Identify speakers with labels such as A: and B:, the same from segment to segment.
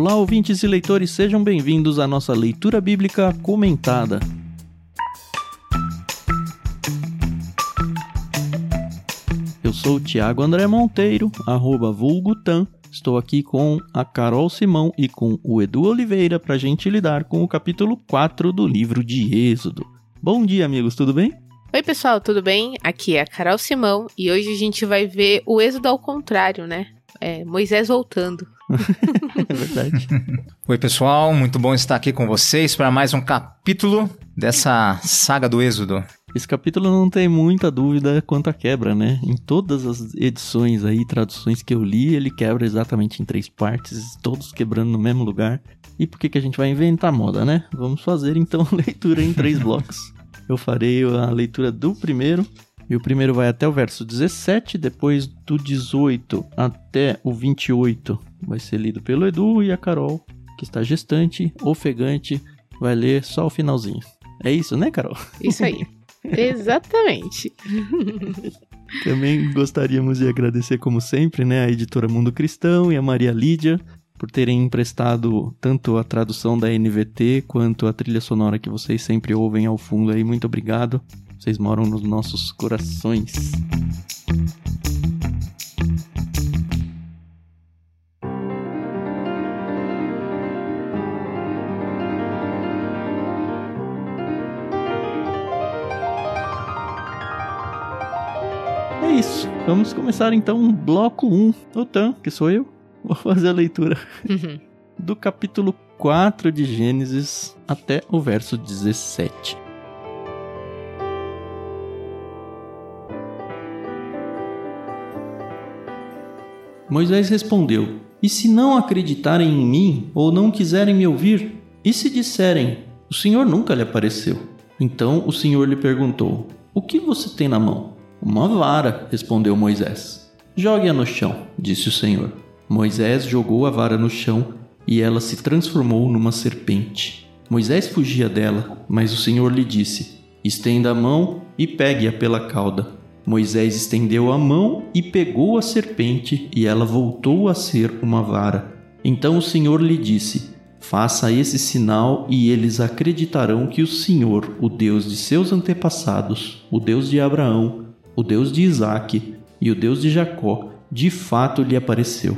A: Olá, ouvintes e leitores, sejam bem-vindos à nossa leitura bíblica comentada. Eu sou Tiago André Monteiro, arroba vulgutan. Estou aqui com a Carol Simão e com o Edu Oliveira para a gente lidar com o capítulo 4 do livro de Êxodo. Bom dia, amigos, tudo bem?
B: Oi, pessoal, tudo bem? Aqui é a Carol Simão e hoje a gente vai ver o Êxodo ao contrário, né? É, Moisés voltando.
A: é verdade.
C: Oi, pessoal, muito bom estar aqui com vocês para mais um capítulo dessa saga do Êxodo.
A: Esse capítulo não tem muita dúvida quanto à quebra, né? Em todas as edições aí, traduções que eu li, ele quebra exatamente em três partes, todos quebrando no mesmo lugar. E por que, que a gente vai inventar moda, né? Vamos fazer então leitura em três blocos. Eu farei a leitura do primeiro, e o primeiro vai até o verso 17, depois do 18 até o 28 vai ser lido pelo Edu e a Carol, que está gestante, ofegante, vai ler só o finalzinho. É isso, né, Carol?
B: Isso aí. Exatamente.
A: Também gostaríamos de agradecer, como sempre, né, a editora Mundo Cristão e a Maria Lídia por terem emprestado tanto a tradução da NVT quanto a trilha sonora que vocês sempre ouvem ao fundo aí. Muito obrigado. Vocês moram nos nossos corações. É isso. Vamos começar então um bloco 1. Otan, que sou eu, vou fazer a leitura
B: Uhum.
A: do capítulo 4 de Gênesis até o verso 17. Moisés respondeu: E se não acreditarem em mim ou não quiserem me ouvir? E se disserem: O Senhor nunca lhe apareceu? Então o Senhor lhe perguntou: O que você tem na mão? Uma vara, respondeu Moisés. Jogue-a no chão, disse o Senhor. Moisés jogou a vara no chão e ela se transformou numa serpente. Moisés fugia dela, mas o Senhor lhe disse: Estenda a mão e pegue-a pela cauda. Moisés estendeu a mão e pegou a serpente, e ela voltou a ser uma vara. Então o Senhor lhe disse: Faça esse sinal e eles acreditarão que o Senhor, o Deus de seus antepassados, o Deus de Abraão, o Deus de Isaque e o Deus de Jacó, de fato lhe apareceu.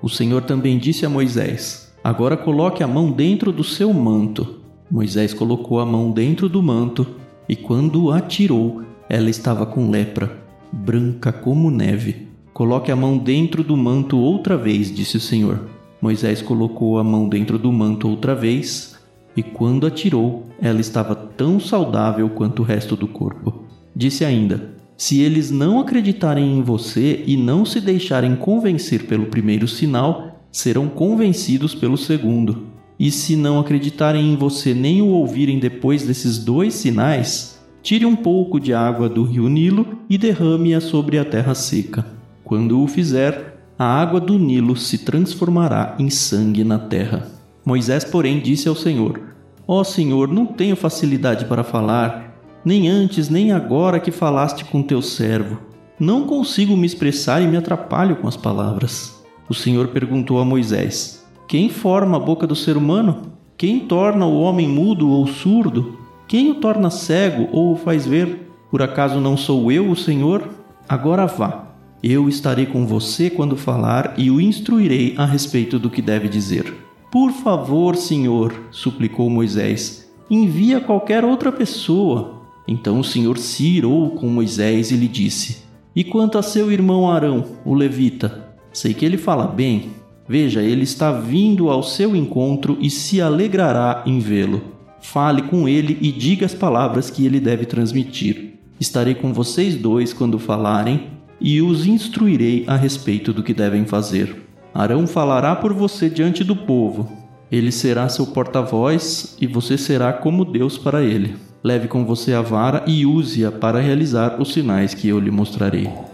A: O Senhor também disse a Moisés: Agora coloque a mão dentro do seu manto. Moisés colocou a mão dentro do manto e, quando a tirou, ela estava com lepra, branca como neve. Coloque a mão dentro do manto outra vez, disse o Senhor. Moisés colocou a mão dentro do manto outra vez e, quando a tirou, ela estava tão saudável quanto o resto do corpo. Disse ainda: Se eles não acreditarem em você e não se deixarem convencer pelo primeiro sinal, serão convencidos pelo segundo. E se não acreditarem em você nem o ouvirem depois desses dois sinais, tire um pouco de água do rio Nilo e derrame-a sobre a terra seca. Quando o fizer, a água do Nilo se transformará em sangue na terra. Moisés, porém, disse ao Senhor: Ó Senhor, não tenho facilidade para falar, nem antes nem agora que falaste com teu servo. Não consigo me expressar e me atrapalho com as palavras. O Senhor perguntou a Moisés: Quem forma a boca do ser humano? Quem torna o homem mudo ou surdo? Quem o torna cego ou o faz ver? Por acaso não sou eu o Senhor? Agora vá. Eu estarei com você quando falar e o instruirei a respeito do que deve dizer. Por favor, Senhor, suplicou Moisés, envia qualquer outra pessoa. Então o Senhor se irou com Moisés e lhe disse: E quanto a seu irmão Arão, o levita? Sei que ele fala bem. Veja, ele está vindo ao seu encontro e se alegrará em vê-lo. Fale com ele e diga as palavras que ele deve transmitir. Estarei com vocês dois quando falarem e os instruirei a respeito do que devem fazer. Arão falará por você diante do povo. Ele será seu porta-voz e você será como Deus para ele. Leve com você a vara e use-a para realizar os sinais que eu lhe mostrarei.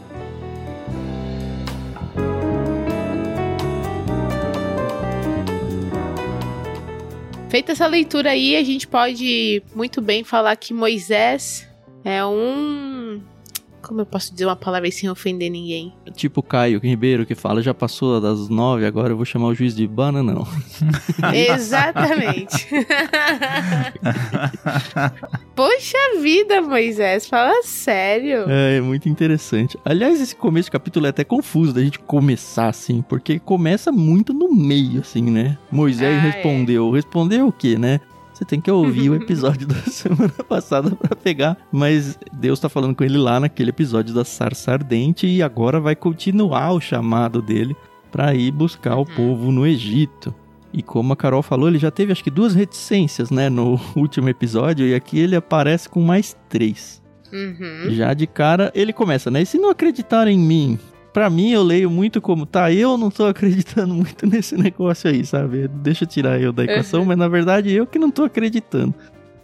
B: Feita essa leitura aí, a gente pode muito bem falar que Moisés é um. Como eu posso dizer uma palavra sem ofender ninguém?
A: Tipo o Caio Ribeiro que fala, já passou das nove, agora eu vou chamar o juiz de bananão.
B: Exatamente. Poxa vida, Moisés, fala sério.
A: É, é muito interessante. Aliás, esse começo do capítulo é até confuso da gente começar assim, porque começa muito no meio, assim, né? Moisés
B: Ah, é.
A: respondeu. Respondeu o quê, né? Você tem que ouvir o episódio da semana passada pra pegar. Mas Deus tá falando com ele lá naquele episódio da sarça ardente e agora vai continuar o chamado dele pra ir buscar o
B: Uhum.
A: povo no Egito. E como a Carol falou, ele já teve acho que duas reticências, né, no último episódio, e aqui ele aparece com mais três.
B: Uhum.
A: Já de cara, ele começa, né? E se não acreditar em mim? Pra mim, eu leio muito como, tá, eu não tô acreditando muito nesse negócio aí, sabe? Deixa eu tirar eu da equação,
B: Uhum.
A: mas na verdade eu que não tô acreditando.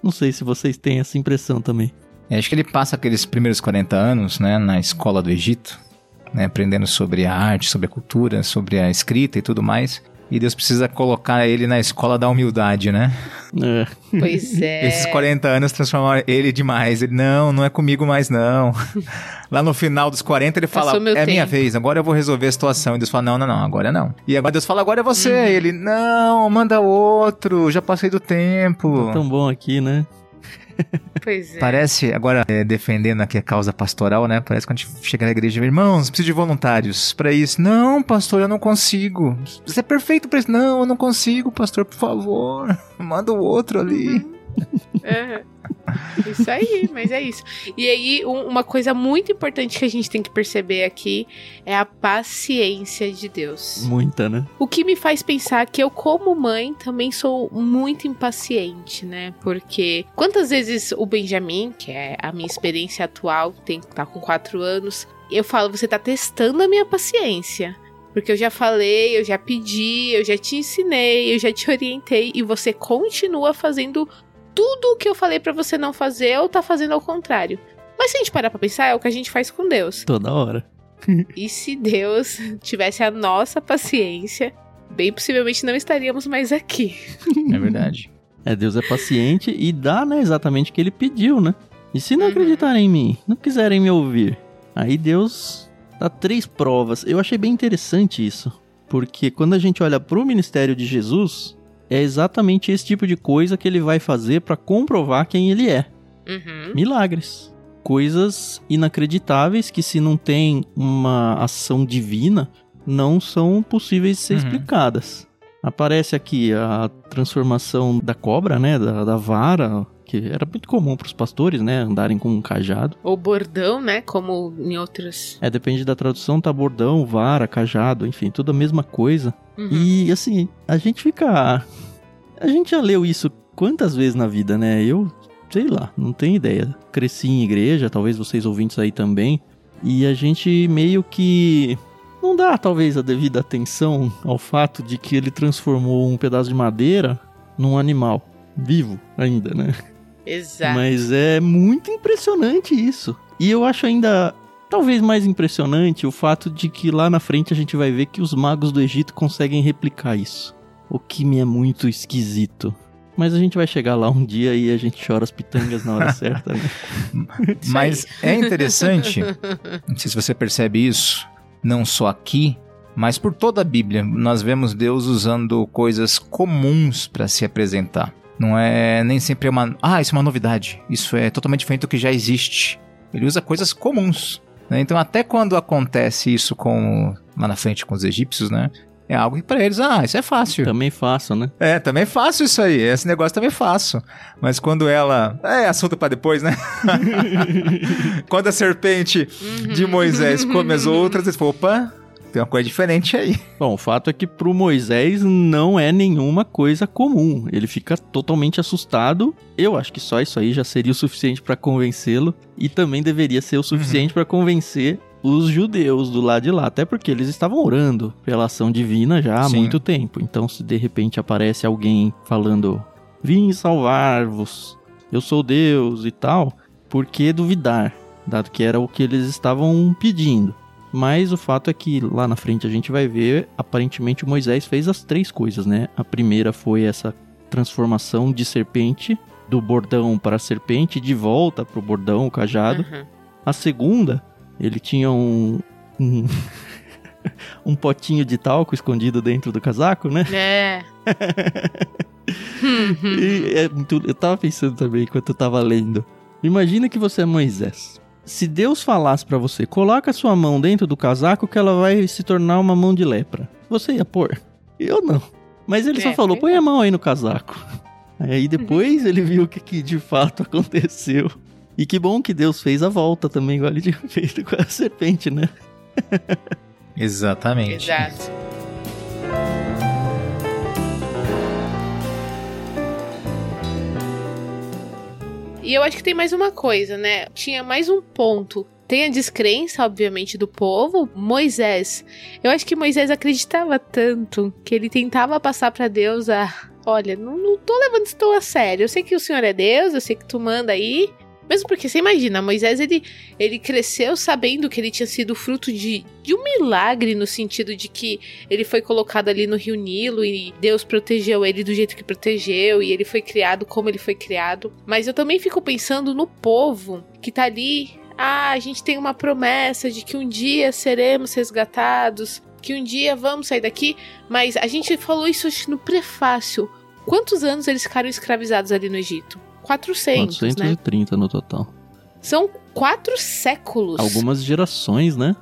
A: Não sei se vocês têm essa impressão também.
C: É, acho que ele passa aqueles primeiros 40 anos, né, na escola do Egito, né, aprendendo sobre a arte, sobre a cultura, sobre a escrita e tudo mais. E Deus precisa colocar ele na escola da humildade, né?
A: É,
B: Pois é.
C: Esses 40 anos transformaram ele demais. Ele, não, não é comigo mais, não. Lá no final dos 40, ele fala,
B: Passou meu
C: é minha
B: tempo."
C: vez, agora eu vou resolver a situação. E Deus fala, não, não, não, agora não. E agora Deus fala, agora é você.
B: Uhum.
C: Ele, não, manda outro, já passei do tempo.
A: tá tão bom aqui, né?
B: Pois é.
C: Parece, agora é, defendendo aqui a causa pastoral, né? Parece quando a gente chega na igreja, irmãos, preciso de voluntários pra isso. Não, pastor, eu não consigo. Você é perfeito pra isso. Não, eu não consigo, pastor, por favor. Manda o outro ali.
B: É. Isso aí, mas é isso. E aí, um- uma coisa muito importante que a gente tem que perceber aqui é a paciência de Deus.
A: Muita, né?
B: O que me faz pensar que eu, como mãe, também sou muito impaciente, né? Porque quantas vezes o Benjamin, que é a minha experiência atual, tem tá com quatro anos, eu falo, você tá testando a minha paciência. Porque eu já falei, eu já pedi, eu já te ensinei, eu já te orientei e você continua fazendo tudo o que eu falei pra você não fazer ou tá fazendo ao contrário. Mas se a gente parar pra pensar, é o que a gente faz com Deus.
A: Toda hora.
B: E se Deus tivesse a nossa paciência, bem possivelmente não estaríamos mais aqui.
C: É verdade.
A: É, Deus é paciente e dá, né, exatamente o que ele pediu, né? E se não
B: Uhum.
A: acreditarem em mim, não quiserem me ouvir, aí Deus dá três provas. Eu achei bem interessante isso, porque quando a gente olha pro ministério de Jesus, é exatamente esse tipo de coisa que ele vai fazer para comprovar quem ele é.
B: Uhum.
A: Milagres. Coisas inacreditáveis que se não tem uma ação divina, não são possíveis de ser
C: Uhum.
A: explicadas. Aparece aqui a transformação da cobra, né, da, da vara, que era muito comum para os pastores, né, andarem com um cajado.
B: Ou bordão, né? Como em outras.
A: É, depende da tradução, tá bordão, vara, cajado, enfim, tudo a mesma coisa.
B: Uhum.
A: E assim, a gente fica. A gente já leu isso quantas vezes na vida, né? Eu, sei lá, não tenho ideia. Cresci em igreja, talvez vocês ouvintes aí também. E a gente meio que. Não dá, talvez, a devida atenção ao fato de que ele transformou um pedaço de madeira num animal. Vivo ainda, né?
B: Exato.
A: Mas é muito impressionante isso. E eu acho ainda talvez mais impressionante o fato de que lá na frente a gente vai ver que os magos do Egito conseguem replicar isso. O que me é muito esquisito. Mas a gente vai chegar lá um dia e a gente chora as pitangas na hora certa, né?
C: Mas é interessante, não sei se você percebe isso, não só aqui, mas por toda a Bíblia, nós vemos Deus usando coisas comuns para se apresentar. Não é nem sempre uma. Ah, isso é uma novidade. Isso é totalmente diferente do que já existe. Ele usa coisas comuns. né? Então, até quando acontece isso com lá na frente com os egípcios, né? É algo que para eles, ah, isso é fácil.
A: Também faço, né?
C: É, também faço isso aí. Esse negócio também faço. Mas quando ela. É assunto pra depois, né? quando a serpente de Moisés come as outras, eles falam, opa, tem uma coisa diferente aí.
A: Bom, o fato é que pro Moisés não é nenhuma coisa comum. Ele fica totalmente assustado. Eu acho que só isso aí já seria o suficiente pra convencê-lo e também deveria ser o suficiente pra convencer os judeus do lado de lá, até porque eles estavam orando pela ação divina já há
C: Sim.
A: muito tempo. Então, se de repente aparece alguém falando: "Vim salvar-vos, eu sou Deus" e tal, por que duvidar, dado que era o que eles estavam pedindo? Mas o fato é que lá na frente a gente vai ver, aparentemente Moisés fez as três coisas, né? A primeira foi essa transformação de serpente, do bordão para a serpente, de volta para o bordão, o cajado.
B: Uhum.
A: A segunda Ele tinha um. um... um potinho de talco escondido dentro do casaco, né?
B: É.
A: E é muito- eu tava pensando também enquanto eu tava lendo. Imagina que você é Moisés. Se Deus falasse pra você, coloca a sua mão dentro do casaco que ela vai se tornar uma mão de lepra. Você ia pôr? Eu não. Mas ele só
B: É,
A: falou,
B: pois
A: põe a mão aí no casaco. Aí depois ele viu o que, que de fato aconteceu. E que bom que Deus fez a volta também, igual ele tinha feito com a serpente, né?
C: Exatamente.
B: Exato. E eu acho que tem mais uma coisa, né? Tinha mais um ponto. Tem a descrença, obviamente, do povo. Moisés. Eu acho que Moisés acreditava tanto que ele tentava passar pra Deus a. Olha, não, não tô levando isso tão a sério. Eu sei que o Senhor é Deus, eu sei que tu manda aí. Mesmo porque você imagina, Moisés ele, ele cresceu sabendo que ele tinha sido fruto de, de um milagre, no sentido de que ele foi colocado ali no Rio Nilo e Deus protegeu ele do jeito que protegeu, e ele foi criado como ele foi criado. Mas eu também fico pensando no povo que tá ali. Ah, a gente tem uma promessa de que um dia seremos resgatados, que um dia vamos sair daqui, mas a gente falou isso no prefácio. Quantos anos eles ficaram escravizados ali no Egito? 400, né?
A: 430 no total.
B: São quatro séculos.
A: Algumas gerações, né?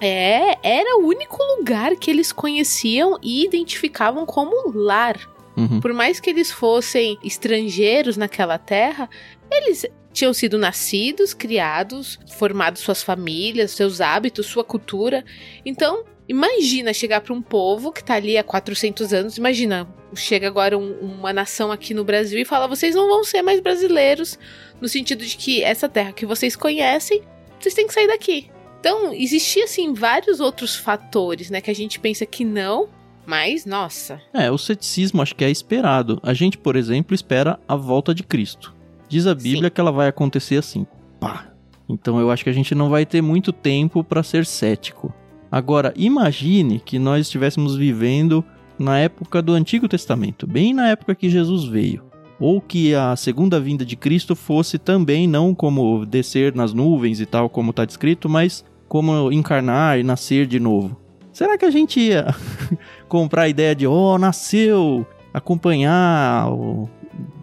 B: É, era o único lugar que eles conheciam e identificavam como lar.
A: Uhum.
B: Por mais que eles fossem estrangeiros naquela terra, eles tinham sido nascidos, criados, formados suas famílias, seus hábitos, sua cultura. Então, imagina chegar para um povo que tá ali há 400 anos, imagina, chega agora um- uma nação aqui no Brasil e fala: "Vocês não vão ser mais brasileiros", no sentido de que essa terra que vocês conhecem, vocês têm que sair daqui. Então, existia assim vários outros fatores, né, que a gente pensa que não, mas nossa,
A: É, o ceticismo acho que é esperado. A gente, por exemplo, espera a volta de Cristo. Diz a Bíblia
B: Sim.
A: que ela vai acontecer assim, pá. Então eu acho que a gente não vai ter muito tempo para ser cético. Agora, imagine que nós estivéssemos vivendo na época do Antigo Testamento, bem na época que Jesus veio. Ou que a segunda vinda de Cristo fosse também não como descer nas nuvens e tal, como está descrito, mas como encarnar e nascer de novo. Será que a gente ia comprar a ideia de, oh, nasceu, acompanhar,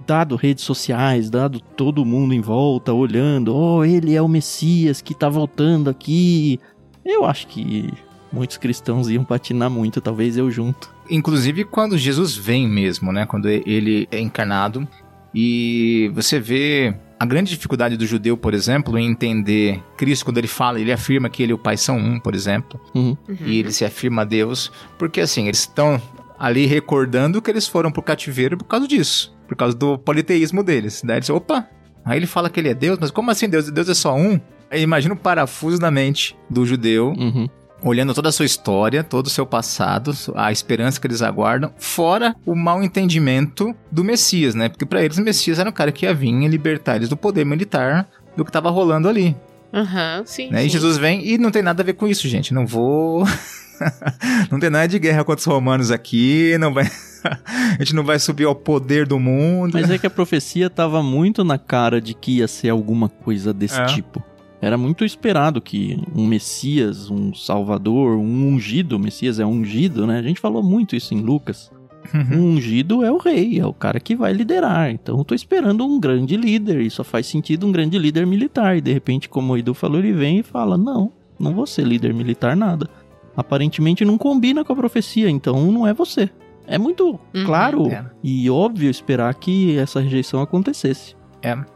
A: dado redes sociais, dado todo mundo em volta olhando, oh, ele é o Messias que tá voltando aqui. Eu acho que muitos cristãos iam patinar muito, talvez eu junto.
C: Inclusive quando Jesus vem mesmo, né? Quando ele é encarnado. E você vê a grande dificuldade do judeu, por exemplo, em entender Cristo quando ele fala, ele afirma que ele e o Pai são um, por exemplo.
A: Uhum.
C: E ele se afirma Deus, porque assim, eles estão ali recordando que eles foram pro cativeiro por causa disso, por causa do politeísmo deles. Daí eles, opa, aí ele fala que ele é Deus, mas como assim Deus? Deus é só um? Imagina o parafuso na mente do judeu,
A: Uhum.
C: olhando toda a sua história, todo o seu passado, a esperança que eles aguardam, fora o mal entendimento do Messias, né? Porque pra eles o Messias era o cara que ia vir e libertar eles do poder militar do que tava rolando ali.
B: Aham, sim.
C: Né? E
B: sim.
C: Jesus vem e não tem nada a ver com isso, gente. Não vou. não tem nada de guerra contra os romanos aqui. Não vai. a gente não vai subir ao poder do mundo.
A: Mas é que a profecia tava muito na cara de que ia ser alguma coisa desse
C: É.
A: tipo. Era muito esperado que um Messias, um Salvador, um ungido, o Messias é ungido, né? A gente falou muito isso em Lucas.
C: Uhum.
A: Um ungido é o rei, é o cara que vai liderar. Então eu tô esperando um grande líder, e só faz sentido um grande líder militar. E de repente, como o Edu falou, ele vem e fala: Não, não vou ser líder militar nada. Aparentemente não combina com a profecia, então não é você. É muito
B: Uhum,
A: claro
C: é.
A: e óbvio esperar que essa rejeição acontecesse.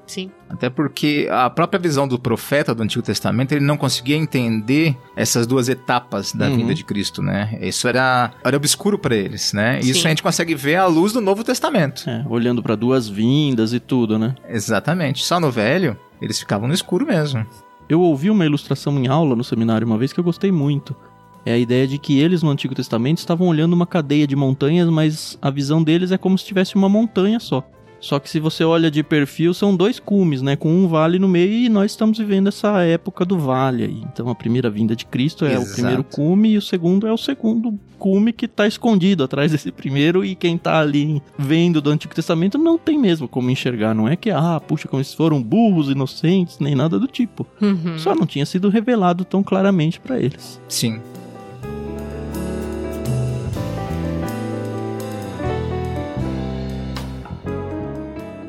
B: Sim.
C: Até porque a própria visão do profeta do Antigo Testamento, ele não conseguia entender essas duas etapas da
A: Uhum.
C: vinda de Cristo, né? Isso era, era obscuro para eles, né?
B: Sim.
C: Isso a gente consegue ver à luz do Novo Testamento.
A: É, olhando para duas vindas e tudo, né?
C: Exatamente. Só no Velho, eles ficavam no escuro mesmo.
A: Eu ouvi uma ilustração em aula no seminário uma vez que eu gostei muito. É a ideia de que eles no Antigo Testamento estavam olhando uma cadeia de montanhas, mas a visão deles é como se tivesse uma montanha só. Só que se você olha de perfil, são dois cumes, né? Com um vale no meio e nós estamos vivendo essa época do vale aí. Então a primeira vinda de Cristo é
C: Exato.
A: o primeiro cume e o segundo é o segundo cume que está escondido atrás desse primeiro e quem tá ali vendo do Antigo Testamento não tem mesmo como enxergar. Não é que, ah, puxa, como eles foram burros, inocentes, nem nada do tipo.
B: Uhum.
A: Só não tinha sido revelado tão claramente para eles.
C: Sim.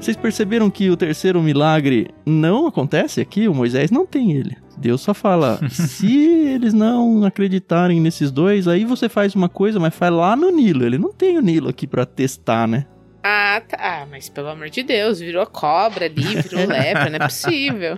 A: Vocês perceberam que o terceiro milagre não acontece aqui? O Moisés não tem ele. Deus só fala: se eles não acreditarem nesses dois, aí você faz uma coisa, mas faz lá no Nilo. Ele não tem o Nilo aqui pra testar, né?
B: Ah, tá. Ah, mas pelo amor de Deus, virou cobra ali, virou lepra, não é possível.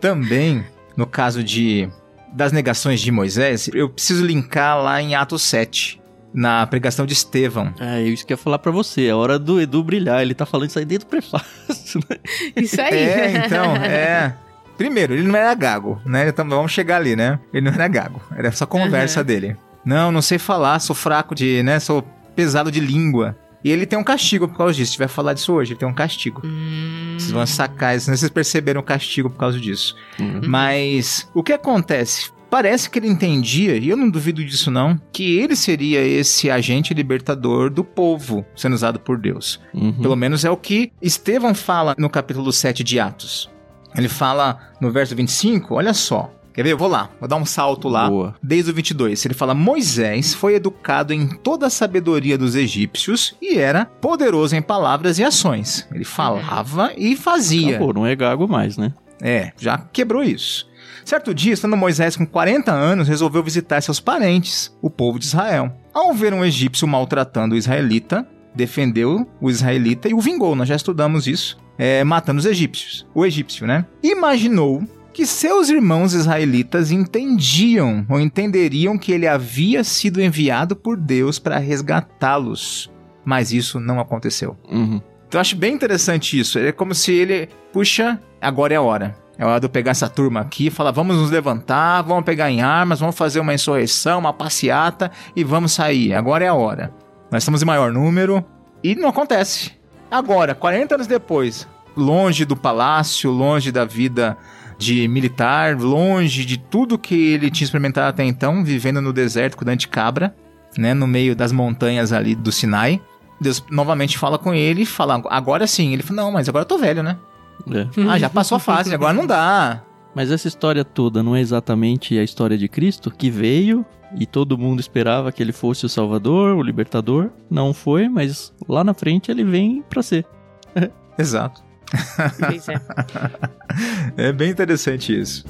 C: Também, no caso de das negações de Moisés, eu preciso linkar lá em Atos 7, na pregação de Estevão.
A: É isso que eu ia falar pra você. É hora do Edu brilhar. Ele tá falando isso aí dentro do prefácio, né?
B: Isso aí.
C: É, então, é. Primeiro, ele não era gago, né? Então, vamos chegar ali, né? Ele não era gago, era só conversa
B: Uhum.
C: dele. Não, não sei falar, sou fraco de, né? Sou pesado de língua. E ele tem um castigo por causa disso. Se tiver falar disso hoje, ele tem um castigo.
B: Hum.
C: Vocês vão sacar isso, né? Vocês perceberam o castigo por causa disso.
A: Uhum.
C: Mas o que acontece? Parece que ele entendia, e eu não duvido disso não, que ele seria esse agente libertador do povo sendo usado por Deus.
A: Uhum.
C: Pelo menos é o que Estevão fala no capítulo 7 de Atos. Ele fala no verso 25, olha só. Quer ver? Eu vou lá, vou dar um salto lá.
A: Boa.
C: Desde o 22, ele fala: Moisés foi educado em toda a sabedoria dos egípcios e era poderoso em palavras e ações. Ele falava e fazia.
A: Acabou, não é gago mais, né?
C: É, já quebrou isso. Certo dia, estando Moisés com 40 anos, resolveu visitar seus parentes, o povo de Israel. Ao ver um egípcio maltratando o israelita, defendeu o israelita e o vingou. Nós já estudamos isso, é, matando os egípcios. O egípcio, né? Imaginou que seus irmãos israelitas entendiam ou entenderiam que ele havia sido enviado por Deus para resgatá-los. Mas isso não aconteceu.
A: Uhum.
C: Então eu acho bem interessante isso. É como se ele, puxa, agora é a hora. É hora de eu pegar essa turma aqui e falar: vamos nos levantar, vamos pegar em armas, vamos fazer uma insurreição, uma passeata e vamos sair. Agora é a hora. Nós estamos em maior número e não acontece. Agora, 40 anos depois, longe do palácio, longe da vida de militar, longe de tudo que ele tinha experimentado até então, vivendo no deserto com Dante Cabra, né, no meio das montanhas ali do Sinai. Deus novamente fala com ele e fala, agora sim. Ele fala, não, mas agora eu tô velho, né?
A: É.
C: Ah, já passou a fase, agora não dá.
A: Mas essa história toda não é exatamente a história de Cristo que veio e todo mundo esperava que ele fosse o Salvador, o Libertador. Não foi, mas lá na frente ele vem pra ser.
C: Exato.
B: É
C: bem interessante isso.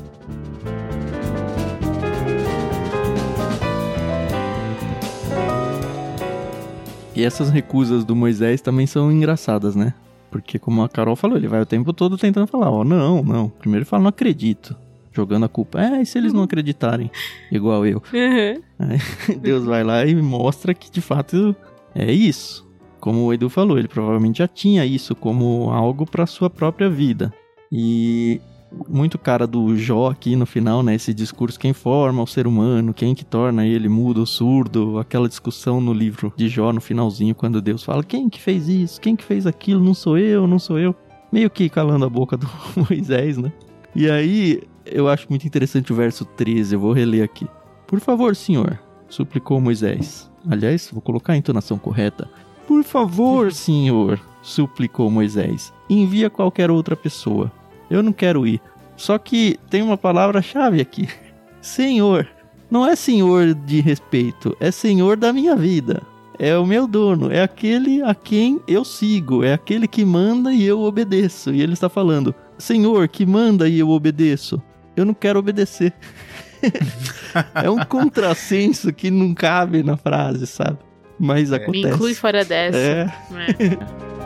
A: E essas recusas do Moisés também são engraçadas, né? Porque como a Carol falou, ele vai o tempo todo tentando falar, ó, não, não. Primeiro ele fala, não acredito. Jogando a culpa. É, e se eles não acreditarem? Igual eu.
B: Uhum.
A: Aí Deus vai lá e mostra que de fato é isso. Como o Edu falou, ele provavelmente já tinha isso como algo para sua própria vida. E muito cara do Jó aqui no final, né? Esse discurso quem forma o ser humano, quem que torna ele mudo ou surdo, aquela discussão no livro de Jó no finalzinho quando Deus fala quem que fez isso, quem que fez aquilo, não sou eu, não sou eu. Meio que calando a boca do Moisés, né? E aí eu acho muito interessante o verso 13, eu vou reler aqui. Por favor, senhor, suplicou Moisés. Aliás, vou colocar a entonação correta. Por favor, senhor, suplicou Moisés. Envia qualquer outra pessoa. Eu não quero ir. Só que tem uma palavra-chave aqui. Senhor. Não é senhor de respeito, é senhor da minha vida. É o meu dono, é aquele a quem eu sigo, é aquele que manda e eu obedeço. E ele está falando: Senhor, que manda e eu obedeço. Eu não quero obedecer. é um contrassenso que não cabe na frase, sabe? Mas
B: Me
A: acontece.
B: inclui fora dessa.
A: É,
B: É.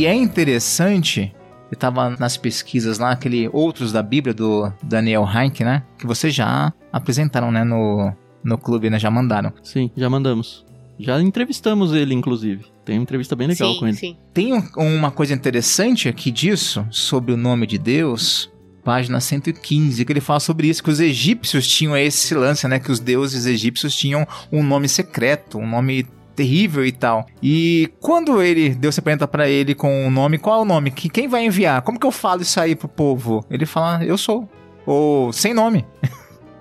C: E é interessante, eu tava nas pesquisas lá, aquele Outros da Bíblia do Daniel Heinck, né? Que vocês já apresentaram, né? No, no clube, né? Já mandaram.
A: sim, já mandamos. Já entrevistamos ele, inclusive. Tem uma entrevista bem legal com
B: sim,
A: ele.
B: sim.
C: Tem um- uma coisa interessante aqui disso, sobre o nome de Deus, página 115, que ele fala sobre isso, que os egípcios tinham esse lance, né? Que os deuses egípcios tinham um nome secreto, um nome terrível e tal. E quando ele, Deus se apresenta para ele com o um nome, qual é o nome? Que, quem vai enviar? Como que eu falo isso aí pro povo? Ele fala, eu sou. Ou sem nome.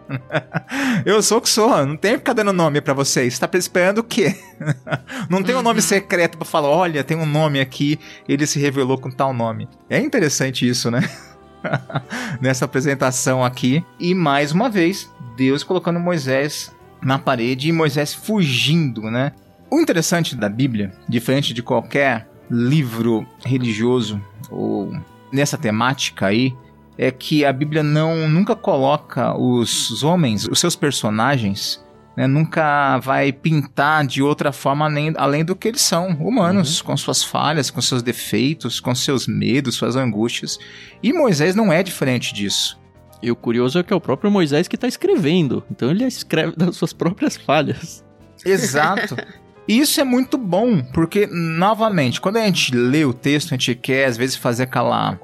C: eu sou o que sou, não tem que ficar dando nome para vocês. Tá esperando o quê? não tem um nome uhum. secreto para falar, olha, tem um nome aqui, ele se revelou com tal nome. É interessante isso, né? Nessa apresentação aqui. E mais uma vez, Deus colocando Moisés na parede e Moisés fugindo, né? O interessante da Bíblia, diferente de qualquer livro religioso ou nessa temática aí, é que a Bíblia não nunca coloca os homens, os seus personagens, né, nunca vai pintar de outra forma além, além do que eles são, humanos, uhum. com suas falhas, com seus defeitos, com seus medos, suas angústias. E Moisés não é diferente disso.
A: E o curioso é que é o próprio Moisés que está escrevendo, então ele escreve das suas próprias falhas.
C: Exato. E isso é muito bom, porque, novamente, quando a gente lê o texto, a gente quer, às vezes, fazer aquela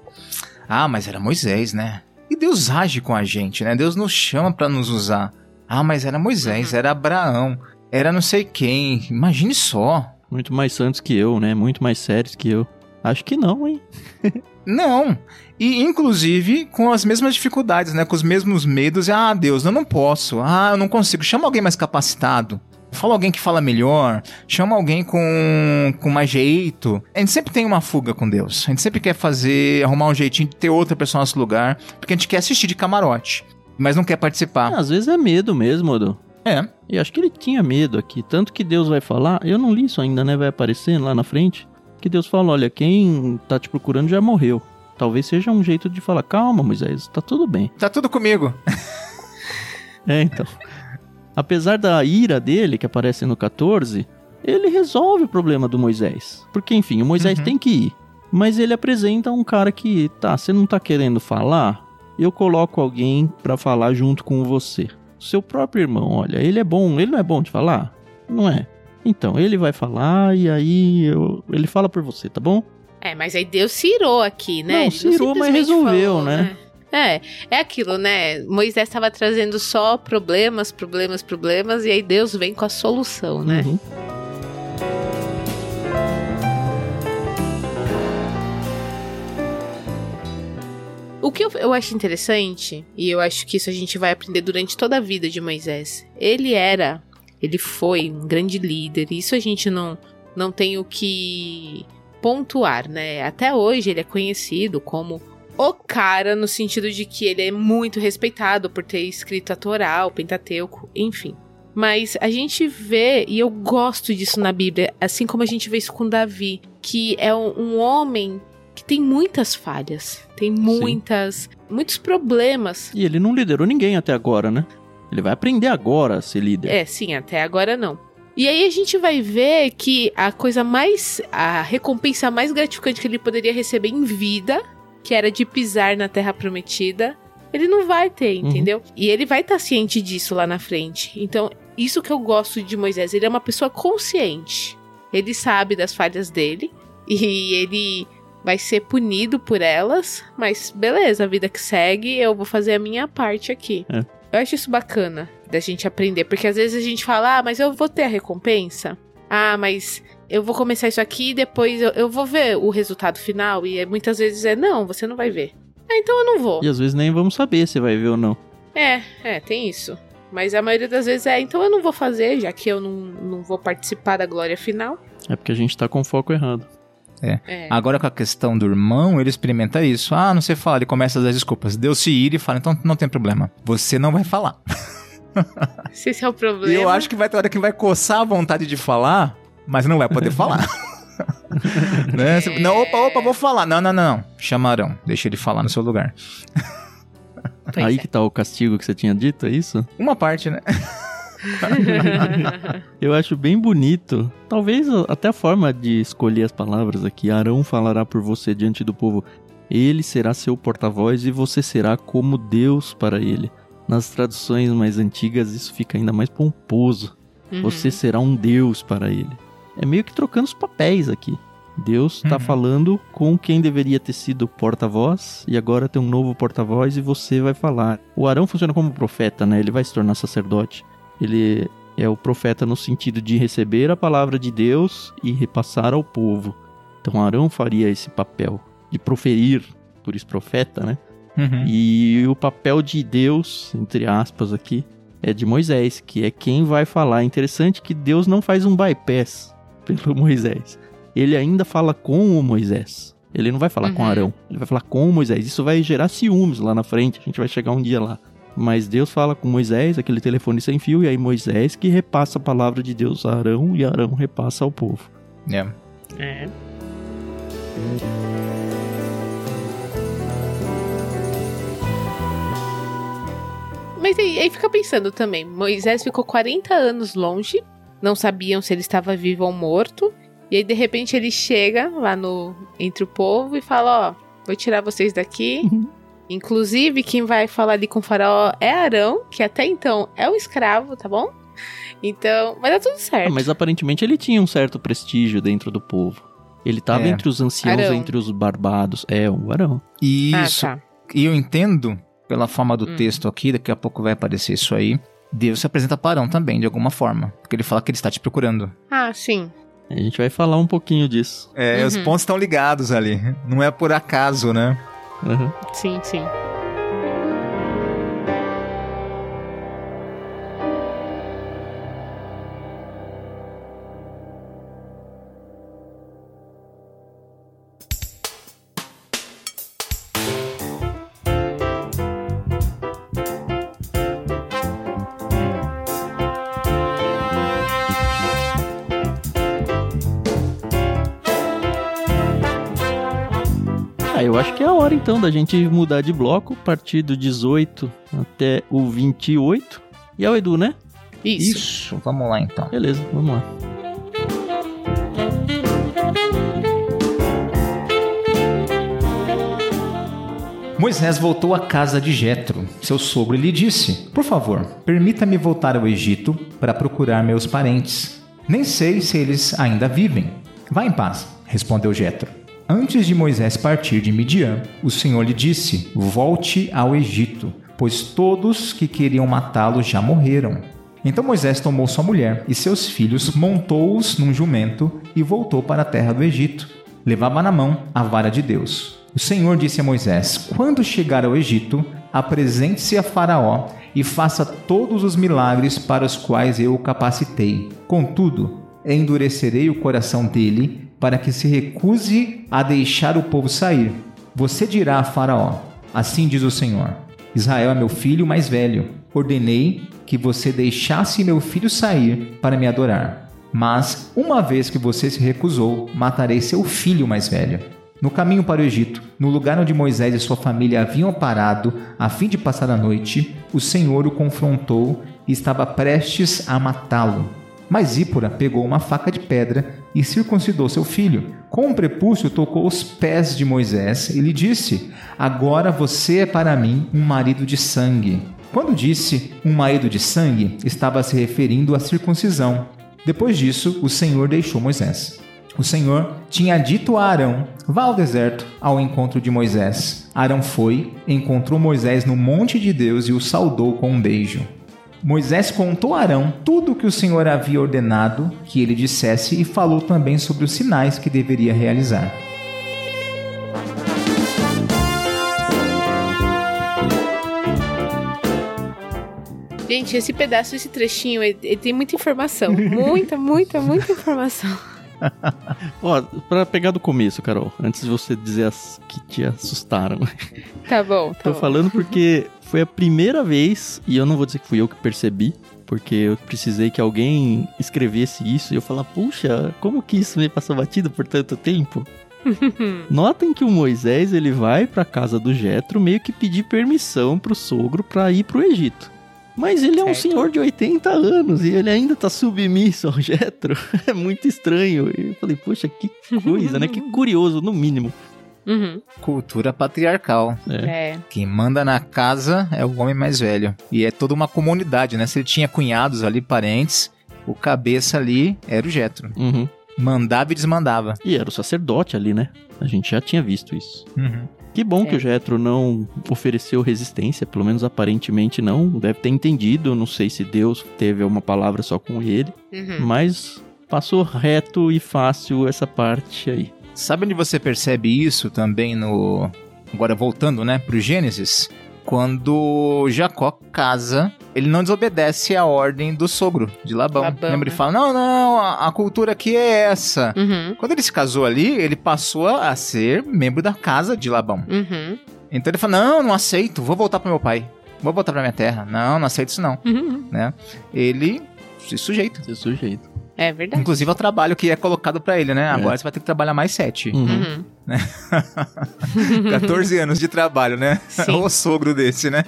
C: ah, mas era Moisés, né? E Deus age com a gente, né? Deus nos chama para nos usar. Ah, mas era Moisés, uhum. era Abraão, era não sei quem. Imagine só.
A: Muito mais santos que eu, né? Muito mais sérios que eu. Acho que não, hein?
C: não. E inclusive com as mesmas dificuldades, né? Com os mesmos medos. Ah, Deus, eu não posso. Ah, eu não consigo. Chama alguém mais capacitado. Fala alguém que fala melhor, chama alguém com, com mais jeito. A gente sempre tem uma fuga com Deus. A gente sempre quer fazer, arrumar um jeitinho de ter outra pessoa no nosso lugar, porque a gente quer assistir de camarote, mas não quer participar.
A: às vezes é medo mesmo, Odo.
C: É.
A: E acho que ele tinha medo aqui. Tanto que Deus vai falar, eu não li isso ainda, né? Vai aparecendo lá na frente. Que Deus fala: olha, quem tá te procurando já morreu. Talvez seja um jeito de falar: calma, Moisés, tá tudo bem.
C: Tá tudo comigo.
A: é, então. Apesar da ira dele, que aparece no 14, ele resolve o problema do Moisés. Porque, enfim, o Moisés uhum. tem que ir. Mas ele apresenta um cara que, tá, você não tá querendo falar? Eu coloco alguém para falar junto com você. Seu próprio irmão, olha, ele é bom, ele não é bom de falar? Não é. Então, ele vai falar e aí eu, ele fala por você, tá bom?
B: É, mas aí Deus cirou aqui, né?
A: Não, cirou, mas resolveu, falou, né? né?
B: É, é aquilo, né? Moisés estava trazendo só problemas, problemas, problemas, e aí Deus vem com a solução, né? Uhum. O que eu, eu, acho interessante, e eu acho que isso a gente vai aprender durante toda a vida de Moisés, ele era, ele foi um grande líder, isso a gente não, não tem o que pontuar, né? Até hoje ele é conhecido como o cara no sentido de que ele é muito respeitado por ter escrito a Torá, o Pentateuco, enfim. Mas a gente vê, e eu gosto disso na Bíblia, assim como a gente vê isso com Davi, que é um, um homem que tem muitas falhas, tem muitas, Sim. muitos problemas.
A: E ele não liderou ninguém até agora, né? Ele vai aprender agora a ser líder.
B: É, sim, até agora não. E aí a gente vai ver que a coisa mais. a recompensa mais gratificante que ele poderia receber em vida que era de pisar na terra prometida, ele não vai ter, uhum. entendeu? Uhum. E ele vai estar tá ciente disso lá na frente. Então, isso que eu gosto de Moisés, ele é uma pessoa consciente. Ele sabe das falhas dele e ele vai ser punido por elas, mas beleza, a vida que segue, eu vou fazer a minha parte aqui. É. Eu acho isso bacana da gente aprender, porque às vezes a gente fala, ah, mas eu vou ter a recompensa. Ah, mas eu vou começar isso aqui e depois eu, eu vou ver o resultado final. E é, muitas vezes é, não, você não vai ver. Ah, então eu não vou.
A: E às vezes nem vamos saber se vai ver ou não.
B: É, é, tem isso. Mas a maioria das vezes é, então eu não vou fazer, já que eu não, não vou participar da glória final.
A: É porque a gente tá com o foco errado.
C: É. é. Agora com a questão do irmão, ele experimenta isso. Ah, não sei falar, ele começa a dar desculpas. Deus se ira e fala, então não tem problema. Você não vai falar.
B: Se esse é o problema.
C: E eu acho que vai ter hora que vai coçar a vontade de falar, mas não vai poder falar. né? É... Não, opa, opa, vou falar. Não, não, não. Chamarão. Deixa ele falar no seu lugar.
A: Pois Aí é. que tá o castigo que você tinha dito, é isso?
C: Uma parte, né?
A: Eu acho bem bonito. Talvez até a forma de escolher as palavras aqui. Arão falará por você diante do povo. Ele será seu porta-voz e você será como Deus para ele. Nas traduções mais antigas, isso fica ainda mais pomposo. Uhum. Você será um Deus para ele. É meio que trocando os papéis aqui. Deus está
C: Uhum.
A: falando com quem deveria ter sido porta-voz e agora tem um novo porta-voz e você vai falar. O Arão funciona como profeta, né? Ele vai se tornar sacerdote. Ele é o profeta no sentido de receber a palavra de Deus e repassar ao povo. Então Arão faria esse papel de proferir, por isso profeta, né?
C: Uhum.
A: E o papel de Deus, entre aspas aqui, é de Moisés, que é quem vai falar. É interessante que Deus não faz um bypass pelo Moisés. Ele ainda fala com o Moisés. Ele não vai falar com
B: Uhum.
A: Arão, ele vai falar com o Moisés. Isso vai gerar ciúmes lá na frente, a gente vai chegar um dia lá. Mas Deus fala com Moisés, aquele telefone sem fio, e aí Moisés que repassa a palavra de Deus a Arão, e Arão repassa ao povo.
C: É.
B: É. Mas aí, aí fica pensando também, Moisés ficou 40 anos longe, não sabiam se ele estava vivo ou morto, e aí de repente ele chega lá no entre o povo e fala, ó, vou tirar vocês daqui.
A: Uhum.
B: Inclusive, quem vai falar ali com o faraó é Arão, que até então é um escravo, tá bom? Então, vai dar tudo certo.
A: Ah, mas aparentemente ele tinha um certo prestígio dentro do povo. Ele estava
C: É.
A: entre os anciãos,
B: Arão.
A: entre os barbados. É, o Arão.
C: Isso.
B: Ah, tá.
C: E eu entendo, pela forma do
B: Hum.
C: texto aqui, daqui a pouco vai aparecer isso aí, Deus se apresenta para Arão também, de alguma forma. Porque ele fala que ele está te procurando.
B: Ah, sim.
A: A gente vai falar um pouquinho disso.
C: É,
B: Uhum.
C: os pontos estão ligados ali. Não é por acaso, né?
A: Uhum.
B: Sim, sim.
A: Então da gente mudar de bloco, a partir do 18 até o 28. E é o Edu, né?
B: Isso.
C: Vamos lá então.
A: Beleza, vamos lá.
C: Moisés voltou à casa de Jetro, seu sogro, lhe disse: Por favor, permita-me voltar ao Egito para procurar meus parentes. Nem sei se eles ainda vivem. Vá em paz, respondeu Jetro. Antes de Moisés partir de Midian, o Senhor lhe disse: Volte ao Egito, pois todos que queriam matá-lo já morreram. Então Moisés tomou sua mulher e seus filhos, montou-os num jumento e voltou para a terra do Egito. Levava na mão a vara de Deus. O Senhor disse a Moisés: Quando chegar ao Egito, apresente-se a Faraó e faça todos os milagres para os quais eu o capacitei. Contudo, endurecerei o coração dele para que se recuse a deixar o povo sair. Você dirá a Faraó: Assim diz o Senhor: Israel é meu filho mais velho. Ordenei que você deixasse meu filho sair para me adorar. Mas, uma vez que você se recusou, matarei seu filho mais velho. No caminho para o Egito, no lugar onde Moisés e sua família haviam parado a fim de passar a noite, o Senhor o confrontou e estava prestes a matá-lo. Mas Zípora pegou uma faca de pedra e circuncidou seu filho. Com um prepúcio tocou os pés de Moisés e lhe disse: Agora você é para mim um marido de sangue. Quando disse um marido de sangue, estava se referindo à circuncisão. Depois disso, o Senhor deixou Moisés. O Senhor tinha dito a Arão: Vá ao deserto ao encontro de Moisés. Arão foi, encontrou Moisés no monte de Deus e o saudou com um beijo. Moisés contou a Arão tudo o que o Senhor havia ordenado que ele dissesse e falou também sobre os sinais que deveria realizar.
B: Gente, esse pedaço, esse trechinho, ele, ele tem muita informação. Muita, muita, muita informação.
A: Ó, pra pegar do começo, Carol, antes de você dizer as que te assustaram.
B: Tá bom, tá
A: Tô
B: bom.
A: falando porque foi a primeira vez, e eu não vou dizer que fui eu que percebi, porque eu precisei que alguém escrevesse isso e eu falar, puxa, como que isso me passou batido por tanto tempo? Notem que o Moisés ele vai pra casa do Jetro meio que pedir permissão pro sogro pra ir pro Egito. Mas ele é um
B: Certo.
A: senhor de 80 anos e ele ainda tá submisso ao Jetro. É muito estranho. E eu falei, poxa, que coisa, né? Que curioso, no mínimo.
B: Uhum.
C: Cultura patriarcal.
B: É.
C: Quem manda na casa é o homem mais velho. E é toda uma comunidade, né? Se ele tinha cunhados ali, parentes, o cabeça ali era o Jetro.
A: Uhum.
C: Mandava e desmandava.
A: E era o sacerdote ali, né? A gente já tinha visto isso.
C: Uhum.
A: Que bom
B: É.
A: que o Jetro não ofereceu resistência, pelo menos aparentemente não. Deve ter entendido, não sei se Deus teve uma palavra só com ele,
B: Uhum.
A: mas passou reto e fácil essa parte aí.
C: Sabe onde você percebe isso também no. Agora voltando, né, pro Gênesis? Quando Jacó casa, ele não desobedece a ordem do sogro, de Labão.
B: Labão,
C: Lembra? Ele
B: né?
C: fala: não, não, a, a cultura aqui é essa.
B: Uhum.
C: Quando ele se casou ali, ele passou a ser membro da casa de Labão.
B: Uhum.
C: Então ele fala: não, não aceito, vou voltar pro meu pai. Vou voltar pra minha terra. Não, não aceito isso não.
B: Uhum.
C: Né? Ele se sujeita.
A: Esse sujeito.
B: É verdade.
C: Inclusive ao trabalho que é colocado pra ele, né? Agora
A: É.
C: você vai ter que trabalhar mais sete.
A: Uhum.
B: Uhum.
C: 14 anos de trabalho, né?
B: Sim.
C: o sogro desse, né?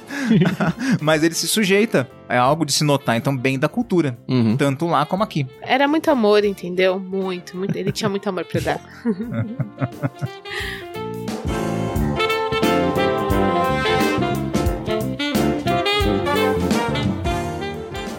C: Mas ele se sujeita. É algo de se notar, então, bem da cultura.
A: Uhum.
C: Tanto lá como aqui.
B: Era muito amor, entendeu? Muito, muito. Ele tinha muito amor pra dar.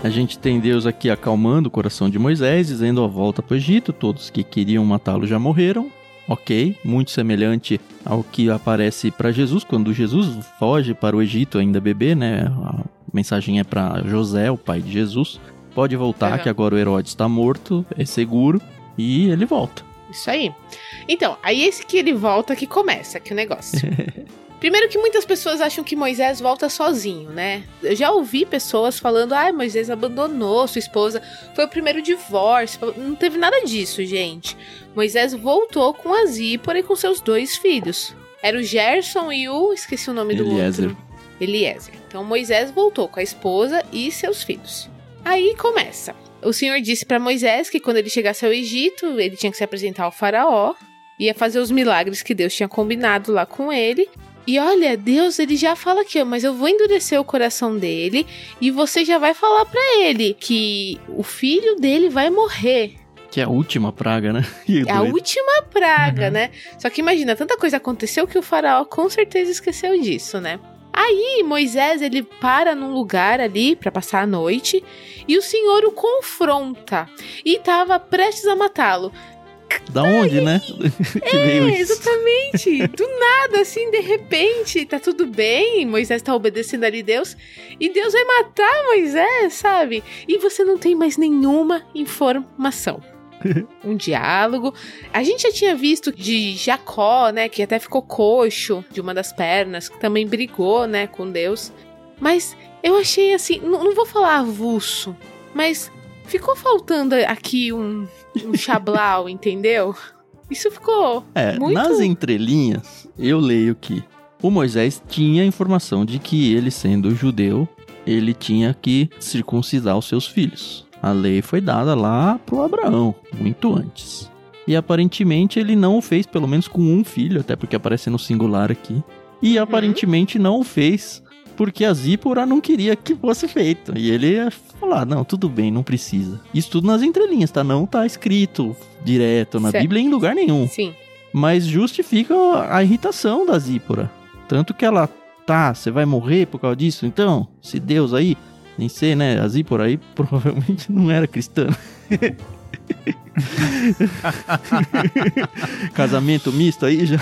A: A gente tem Deus aqui acalmando o coração de Moisés, dizendo a volta para o Egito. Todos que queriam matá-lo já morreram. Ok, muito semelhante ao que aparece para Jesus quando Jesus foge para o Egito ainda bebê, né? A mensagem é para José, o pai de Jesus. Pode voltar,
B: Uhum.
A: que agora o Herodes está morto, é seguro e ele volta.
B: Isso aí. Então, aí esse que ele volta que começa aqui o negócio. Primeiro que muitas pessoas acham que Moisés volta sozinho, né? Eu já ouvi pessoas falando, ah, Moisés abandonou sua esposa, foi o primeiro divórcio. Não teve nada disso, gente. Moisés voltou com a Zípora e com seus dois filhos. Era o Gerson e o... esqueci o nome do
A: Eliezer.
B: outro. Eliezer. Então Moisés voltou com a esposa e seus filhos. Aí começa. O Senhor disse para Moisés que quando ele chegasse ao Egito, ele tinha que se apresentar ao faraó, ia fazer os milagres que Deus tinha combinado lá com ele. E olha, Deus, ele já fala aqui, mas eu vou endurecer o coração dele e você já vai falar para ele que o filho dele vai morrer.
A: Que é a última praga, né?
B: É a última praga,
C: Uhum.
B: né? Só que imagina, tanta coisa aconteceu que o faraó com certeza esqueceu disso, né? Aí Moisés ele para num lugar ali para passar a noite e o Senhor o confronta e tava prestes a matá-lo.
A: Da onde, né?
B: É, exatamente. Do nada, assim, de repente, tá tudo bem. Moisés tá obedecendo ali Deus. E Deus vai matar Moisés, sabe? E você não tem mais nenhuma informação. um diálogo. A gente já tinha visto de Jacó, né? Que até ficou coxo de uma das pernas, que também brigou, né, com Deus. Mas eu achei assim, não, não vou falar avulso, mas ficou faltando aqui um, um chablau, entendeu? Isso ficou
A: É,
B: muito.
A: nas entrelinhas, eu leio que o Moisés tinha a informação de que ele, sendo judeu, ele tinha que circuncidar os seus filhos. A lei foi dada lá pro Abraão, muito antes. E aparentemente ele não o fez, pelo menos com um filho, até porque aparece no singular aqui. E aparentemente não o fez porque a Zípora não queria que fosse feito. E ele ia falar: não, tudo bem, não precisa. Isso tudo nas entrelinhas, tá? Não tá escrito direto na
B: Certo.
A: Bíblia em lugar nenhum
B: Sim.
A: mas justifica a irritação da Zípora. Tanto que ela, tá, você vai morrer por causa disso? Então, se Deus aí, nem sei, né? A Zípora aí provavelmente não era cristã. Casamento misto aí já.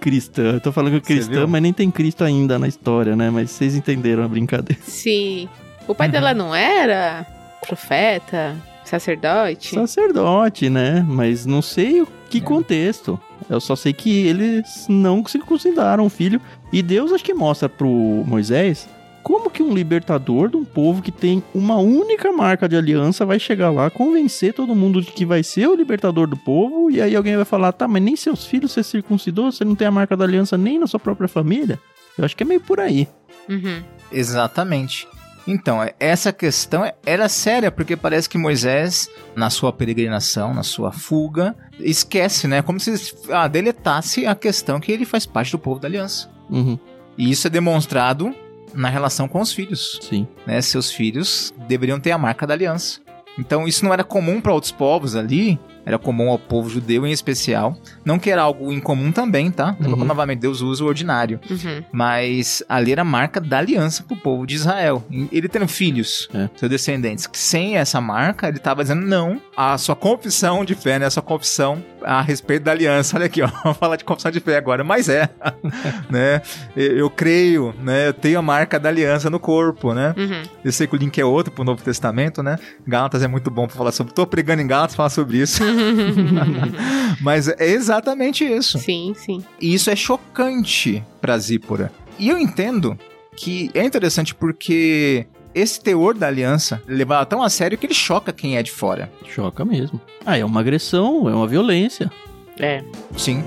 A: cristã. Eu tô falando
C: Você
A: cristã, mas nem tem Cristo ainda na história, né? Mas vocês entenderam a brincadeira.
B: Sim. O pai
C: Uhum.
B: dela não era profeta, sacerdote?
A: Sacerdote, né? Mas não sei o que
C: É.
A: contexto. Eu só sei que eles não circuncidaram o filho. E Deus acho que mostra pro Moisés como que um libertador de um povo que tem uma única marca de aliança vai chegar lá, convencer todo mundo de que vai ser o libertador do povo. E aí alguém vai falar: tá, mas nem seus filhos você circuncidou, você não tem a marca da aliança nem na sua própria família. Eu acho que é meio por aí.
B: Uhum.
C: Exatamente. Então, é- essa questão é- era séria, porque parece que Moisés, na sua peregrinação, na sua fuga, esquece, né? Como se ah, deletasse a questão que ele faz parte do povo da aliança.
A: Uhum,
C: E isso é demonstrado na relação com os filhos.
A: sim.
C: Né? Seus filhos deveriam ter a marca da aliança. Então, isso não era comum para outros povos ali, era comum ao povo judeu em especial. Não que era algo incomum também, tá?
A: Uhum.
C: Novamente, Deus usa o ordinário.
B: Uhum.
C: Mas ali era a marca da aliança pro povo de Israel. Ele tendo filhos,
A: É.
C: seus descendentes, que sem essa marca, ele tava dizendo não à sua confissão de fé, né? A sua confissão a respeito da aliança. Olha aqui, ó. Vamos falar de confissão de fé agora. Mas é, né? Eu, eu creio, né? Eu tenho a marca da aliança no corpo, né?
B: Uhum.
C: Eu sei que o link é outro pro Novo Testamento, né? Gálatas é muito bom pra falar sobre. Tô pregando em Gálatas falar sobre isso. Mas é exatamente isso.
B: sim, sim.
C: E isso é chocante pra Zípora. E eu entendo que é interessante porque esse teor da aliança levava tão a sério que ele choca quem é de fora.
A: Choca mesmo. Ah, é uma agressão, é uma violência.
B: É.
C: Sim.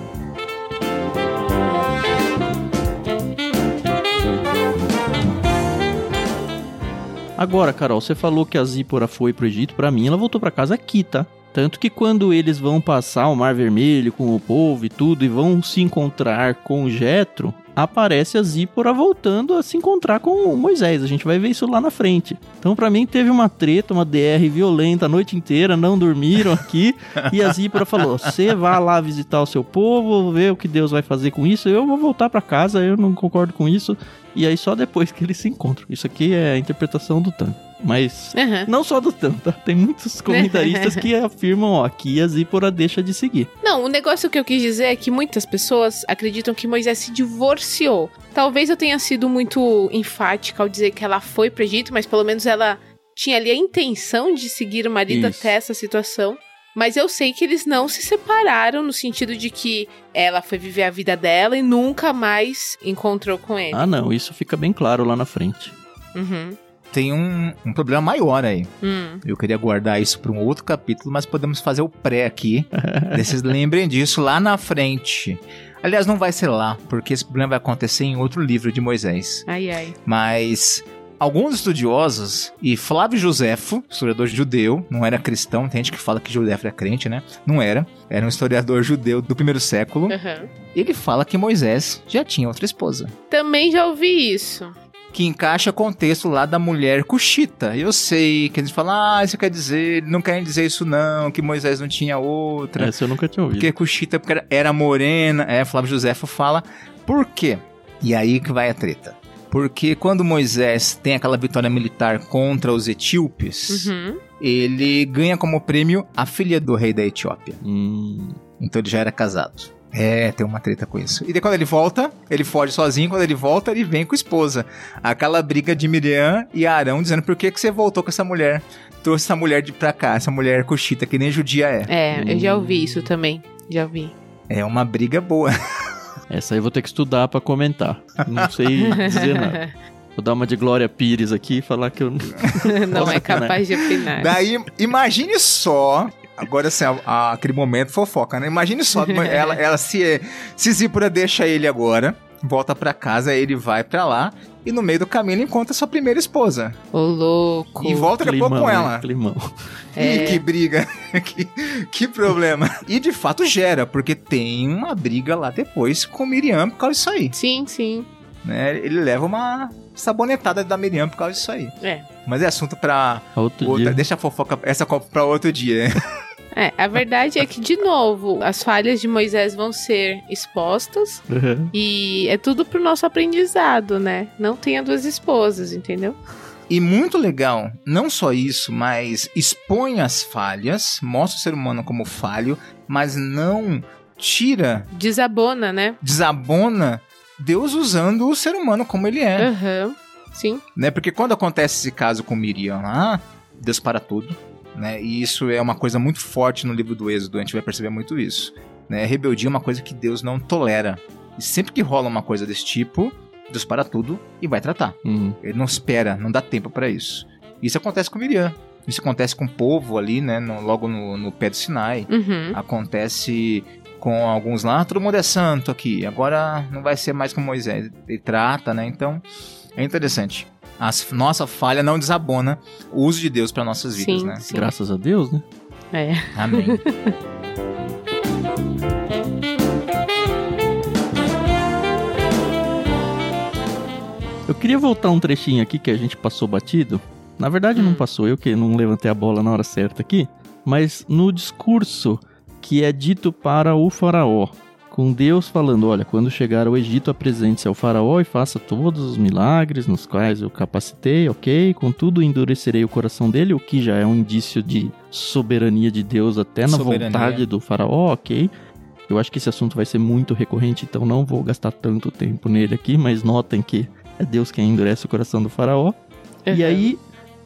A: Agora, Carol, você falou que a Zípora foi pro Egito. Pra mim, ela voltou pra casa aqui, tá? Tanto que quando eles vão passar o Mar Vermelho com o povo e tudo e vão se encontrar com Jetro, aparece a Zípora voltando a se encontrar com o Moisés. A gente vai ver isso lá na frente. Então, pra mim, teve uma treta, uma DR violenta a noite inteira, não dormiram aqui. e a Zípora falou: Você vá lá visitar o seu povo, ver o que Deus vai fazer com isso. Eu vou voltar pra casa, eu não concordo com isso. E aí só depois que eles se encontram. Isso aqui é a interpretação do Tan. Mas
B: Aham.
A: não só do Tan, tá? Tem muitos comentaristas que afirmam, ó, que a Zípora deixa de seguir.
B: Não, o negócio que eu quis dizer é que muitas pessoas acreditam que Moisés se divorciou. Talvez eu tenha sido muito enfática ao dizer que ela foi pro Egito, mas pelo menos ela tinha ali a intenção de seguir o marido
A: Isso.
B: até essa situação. Mas eu sei que eles não se separaram no sentido de que ela foi viver a vida dela e nunca mais encontrou com ele.
A: Ah, não, isso fica bem claro lá na frente.
B: Uhum.
C: Tem um, um problema maior aí.
B: Hum.
C: Eu queria guardar isso para um outro capítulo, mas podemos fazer o pré aqui. Vocês lembrem disso lá na frente. Aliás, não vai ser lá, porque esse problema vai acontecer em outro livro de Moisés.
B: Ai, ai.
C: Mas alguns estudiosos, e Flávio Josefo, historiador judeu, não era cristão, tem gente que fala que Josefo era crente, né? Não era. Era um historiador judeu do primeiro século.
B: Aham.
C: Ele fala que Moisés já tinha outra esposa.
B: Também já ouvi isso.
C: Que encaixa com o texto lá da mulher cuxita. Eu sei que eles falam, ah, isso quer dizer, não querem dizer isso não, que Moisés não tinha outra.
A: Essa eu nunca tinha ouvido.
C: Porque Cuxita porque era- era morena. É, Flávio Josefo fala. Por quê? E aí que vai a treta. Porque quando Moisés tem aquela vitória militar contra os etíopes,
B: Uhum.
C: ele ganha como prêmio a filha do rei da Etiópia.
A: Hum,
C: Então ele já era casado. É, tem uma treta com isso. E daí quando ele volta, ele foge sozinho. Quando ele volta, ele vem com a esposa. Aquela briga de Miriam e Arão dizendo por que, que você voltou com essa mulher? Trouxe essa mulher de pra cá, essa mulher cuxita, que nem judia é.
B: É, eu já ouvi isso também. Já ouvi.
C: É uma briga boa.
A: essa aí eu vou ter que estudar pra comentar. Não sei dizer nada. Vou dar uma de Glória Pires aqui e falar que eu não.
B: não é capaz de opinar.
C: Daí, imagine só. Agora, assim, a- a- aquele momento fofoca, né? Imagine só, ela, ela se, se Zípora deixa ele agora, volta pra casa, ele vai pra lá, e no meio do caminho ele encontra sua primeira esposa.
B: Ô, louco.
C: E volta daqui a pouco com ela.
A: Climão.
B: É.
C: Ih, que briga, que, que problema. E de fato gera, porque tem uma briga lá depois com Miriam por causa disso aí.
B: Sim, sim.
C: Né? Ele leva uma sabonetada da Miriam por causa disso aí.
B: É.
C: Mas é assunto pra
A: Outro
C: outra.
A: dia.
C: Deixa a fofoca, essa copa pra outro dia.
B: É, a verdade é que, de novo, as falhas de Moisés vão ser expostas
A: Uhum.
B: e é tudo pro nosso aprendizado, né? Não tenha duas esposas, entendeu?
C: E muito legal, não só isso, mas expõe as falhas, mostra o ser humano como falho, mas não tira,
B: Desabona, né?
C: desabona Deus usando o ser humano como ele é.
B: Aham. Sim.
C: Né? Porque quando acontece esse caso com Miriam lá, Deus para tudo. Né? E isso é uma coisa muito forte no livro do Êxodo, a gente vai perceber muito isso. Né? Rebeldia é uma coisa que Deus não tolera. E sempre que rola uma coisa desse tipo, Deus para tudo e vai tratar.
A: Uhum.
C: Ele não espera, não dá tempo pra isso. Isso acontece com Miriam. Isso acontece com o povo ali, né? no- logo no, no pé do Sinai.
B: Uhum.
C: Acontece com alguns lá, "Ah, todo mundo é santo aqui. Agora não vai ser mais como Moisés. Ele trata, né? Então é interessante. A nossa falha não desabona o uso de Deus para nossas vidas,
B: Sim,
C: né?
B: sim.
A: Graças a Deus, né?
B: É.
C: Amém.
A: Eu queria voltar um trechinho aqui que a gente passou batido. Na verdade, não
B: Hum.
A: passou eu que não levantei a bola na hora certa aqui. mas no discurso que é dito para o faraó, com Deus falando: Olha, quando chegar ao Egito, apresente-se ao Faraó e faça todos os milagres nos quais eu capacitei, ok? Contudo, endurecerei o coração dele, o que já é um indício de soberania de Deus até na soberania. vontade do Faraó, ok? Eu acho que esse assunto vai ser muito recorrente, então não vou gastar tanto tempo nele aqui, mas notem que é Deus quem endurece o coração do Faraó. Uhum. E aí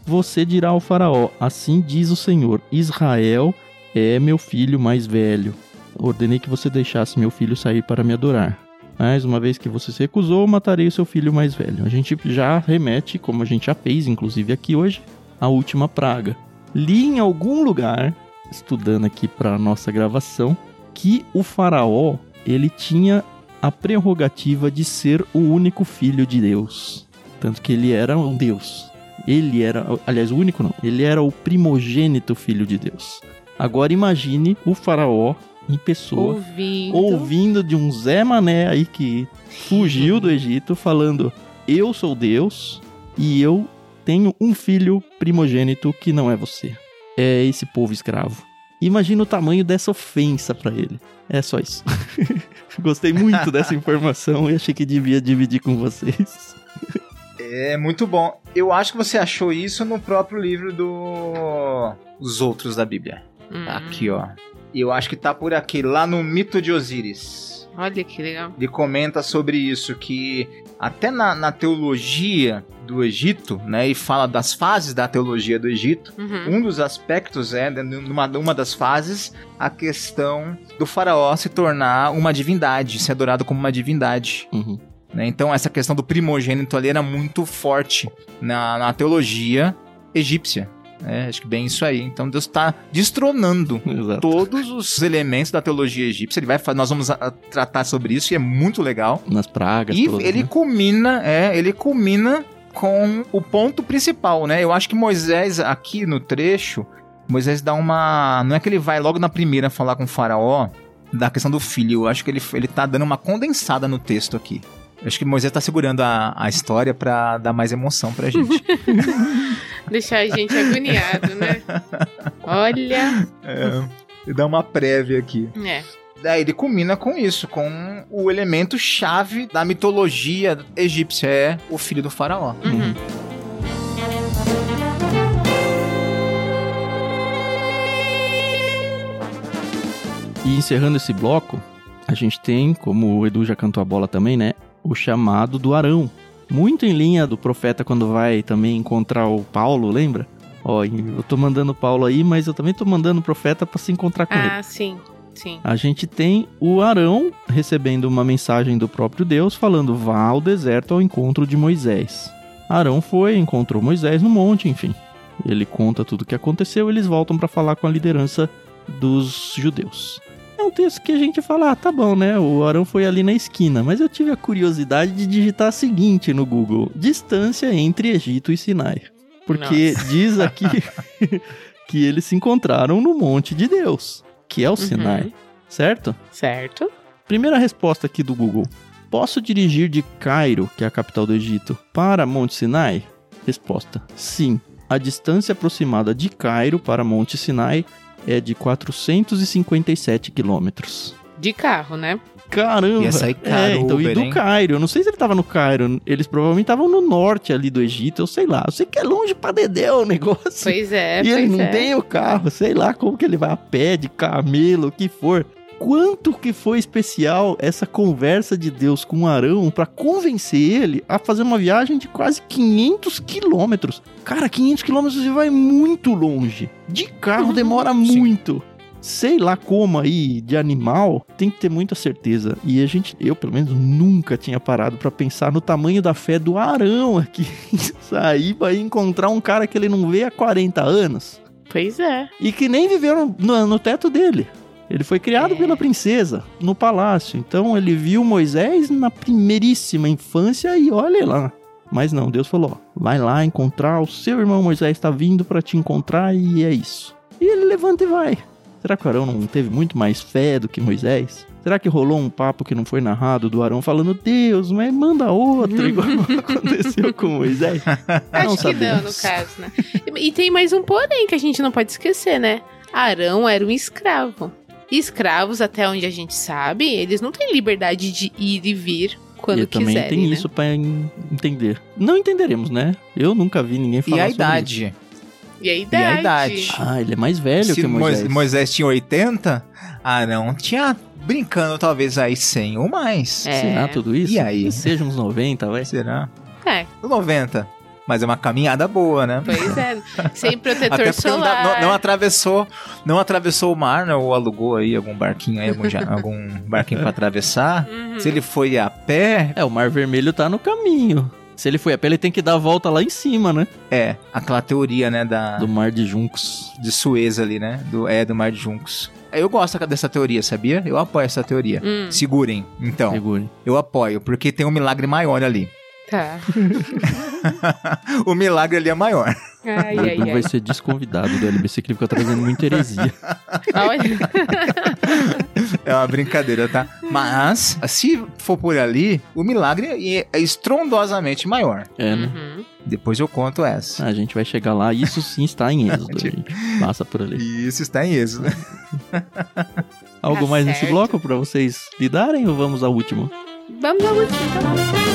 A: você dirá ao Faraó: Assim diz o Senhor, Israel é meu filho mais velho ordenei que você deixasse meu filho sair para me adorar. Mas uma vez que você se recusou, matarei o seu filho mais velho. A gente já remete, como a gente já fez, inclusive aqui hoje, à última praga. Li em algum lugar, estudando aqui para nossa gravação, que o faraó ele tinha a prerrogativa de ser o único filho de Deus. Tanto que ele era um Deus. Ele era, aliás, o único não, ele era o primogênito filho de Deus. Agora imagine o faraó em pessoa,
B: ouvindo.
A: ouvindo de um Zé Mané aí que fugiu do Egito, falando: Eu sou Deus e eu tenho um filho primogênito que não é você. É esse povo escravo. Imagina o tamanho dessa ofensa para ele. É só isso. Gostei muito dessa informação e achei que devia dividir com vocês.
C: É muito bom. Eu acho que você achou isso no próprio livro do Os Outros da Bíblia. Hum. Aqui, ó. E eu acho que tá por aqui, lá no Mito de Osíris.
B: Olha que legal.
C: Ele comenta sobre isso, que até na, na teologia do Egito, né, e fala das fases da teologia do Egito, uhum. um dos aspectos é, numa uma das fases, a questão do faraó se tornar uma divindade, ser adorado como uma divindade. Uhum. Né? Então essa questão do primogênito ali era muito forte na, na teologia egípcia. É, acho que bem isso aí. Então Deus está destronando Exato. todos os elementos da teologia egípcia. Ele vai, nós vamos a, a tratar sobre isso e é muito legal.
A: Nas pragas.
C: E todas, ele né? culmina, é, ele culmina com o ponto principal, né? Eu acho que Moisés aqui no trecho, Moisés dá uma, não é que ele vai logo na primeira falar com o faraó da questão do filho. Eu acho que ele ele tá dando uma condensada no texto aqui. Eu acho que Moisés tá segurando a, a história para dar mais emoção pra gente.
B: Deixar a gente agoniado, né? Olha.
C: É, e dá uma prévia aqui.
B: É.
C: Daí ele culmina com isso, com o elemento chave da mitologia egípcia, é o filho do faraó. Uhum.
A: E encerrando esse bloco, a gente tem, como o Edu já cantou a bola também, né? O chamado do Arão, muito em linha do profeta quando vai também encontrar o Paulo, lembra? Ó, eu tô mandando o Paulo aí, mas eu também tô mandando o profeta para se encontrar com
B: ah,
A: ele.
B: Ah, sim. Sim.
A: A gente tem o Arão recebendo uma mensagem do próprio Deus falando: vá ao deserto ao encontro de Moisés. Arão foi, encontrou Moisés no monte, enfim. Ele conta tudo o que aconteceu, eles voltam para falar com a liderança dos judeus é um texto que a gente fala, ah, tá bom, né? O Arão foi ali na esquina. Mas eu tive a curiosidade de digitar a seguinte no Google: distância entre Egito e Sinai. Porque Nossa. diz aqui que eles se encontraram no Monte de Deus, que é o uhum. Sinai. Certo?
B: Certo.
A: Primeira resposta aqui do Google. Posso dirigir de Cairo, que é a capital do Egito, para Monte Sinai? Resposta: sim. A distância aproximada de Cairo para Monte Sinai é de 457 quilômetros.
B: De carro, né?
A: Caramba!
C: Ia sair caro
A: é, então,
C: Uber,
A: e do
C: hein?
A: Cairo. Eu não sei se ele tava no Cairo. Eles provavelmente estavam no norte ali do Egito, eu sei lá. Eu sei que é longe pra dedéu o negócio.
B: Pois é,
A: E
B: pois
A: ele não
B: é.
A: tem o carro, sei lá como que ele vai a pé, de camelo, o que for. Quanto que foi especial essa conversa de Deus com Arão para convencer ele a fazer uma viagem de quase 500 quilômetros. Cara, 500 quilômetros você vai muito longe. De carro demora muito. Sei lá como aí, de animal, tem que ter muita certeza. E a gente, eu pelo menos, nunca tinha parado para pensar no tamanho da fé do Arão aqui. Sair pra encontrar um cara que ele não vê há 40 anos.
B: Pois é.
A: E que nem viveu no, no, no teto dele. Ele foi criado
B: É.
A: pela princesa no palácio. Então ele viu Moisés na primeiríssima infância e olha lá. Mas não, Deus falou: ó, vai lá encontrar o seu irmão Moisés está vindo para te encontrar e é isso. E ele levanta e vai. Será que o Arão não teve muito mais fé do que Moisés? Será que rolou um papo que não foi narrado do Arão falando, Deus, mas manda outro, igual aconteceu com Moisés?
B: Acho que não, no caso, né? E tem mais um porém que a gente não pode esquecer, né? Arão era um escravo. E escravos, até onde a gente sabe, eles não têm liberdade de ir e vir quando
A: e também
B: quiserem,
A: tem
B: né?
A: isso pra en- entender. Não entenderemos, né? Eu nunca vi ninguém falar
C: E a
A: sobre
C: idade?
B: E a idade.
C: idade?
A: isso. Ah, ele é mais velho
C: Se
A: que Moisés.
C: Moisés. Moisés tinha 80, Arão tinha brincando talvez aí 100 ou mais.
B: É.
A: Será tudo isso?
C: E aí?
A: Seja uns 90, vai.
C: Será?
B: É,
C: 90. Mas é uma caminhada boa, né?
B: pois é. Sem protetor solar.
C: não- não atravessou, não atravessou o mar, né? Ou alugou aí algum barquinho aí, algum, algum barquinho pra atravessar.
B: Uhum.
C: Se ele foi a pé,
A: É, o Mar Vermelho tá no caminho. Se ele foi a pé, ele tem que dar a volta lá em cima, né?
C: é aquela teoria, né, da
A: Do Mar de Juncos.
C: de Suez ali, né? Do é do Mar de Juncos. Eu gosto dessa teoria, sabia? Eu apoio essa teoria.
B: Hum,
C: Segurem, então.
A: Segure.
C: Eu apoio, porque tem um milagre maior ali.
B: Tá.
C: o milagre ali é maior.
B: Ai,
A: O
B: ai, ai.
A: vai ser desconvidado do LBC que ele fica trazendo muita heresia.
B: Olha.
C: É uma brincadeira, tá? Mas, se for por ali, o milagre é estrondosamente maior.
A: É, né?
B: Uhum.
C: Depois eu conto essa.
A: A gente vai chegar lá. Isso sim está em êxodo. A gente passa por ali.
C: Isso está em êxodo.
A: Algo
B: Tá
A: mais nesse
B: certo.
A: bloco pra vocês lidarem ou vamos ao último?
B: Vamos ao último, tá bom.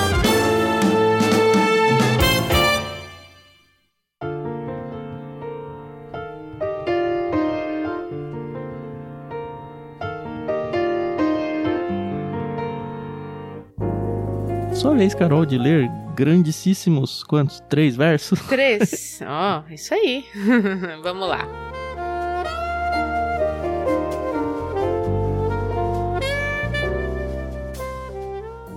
A: Sua vez, Carol, de ler grandíssimos, quantos? Três versos?
B: Três. Ó, isso aí. Vamos lá.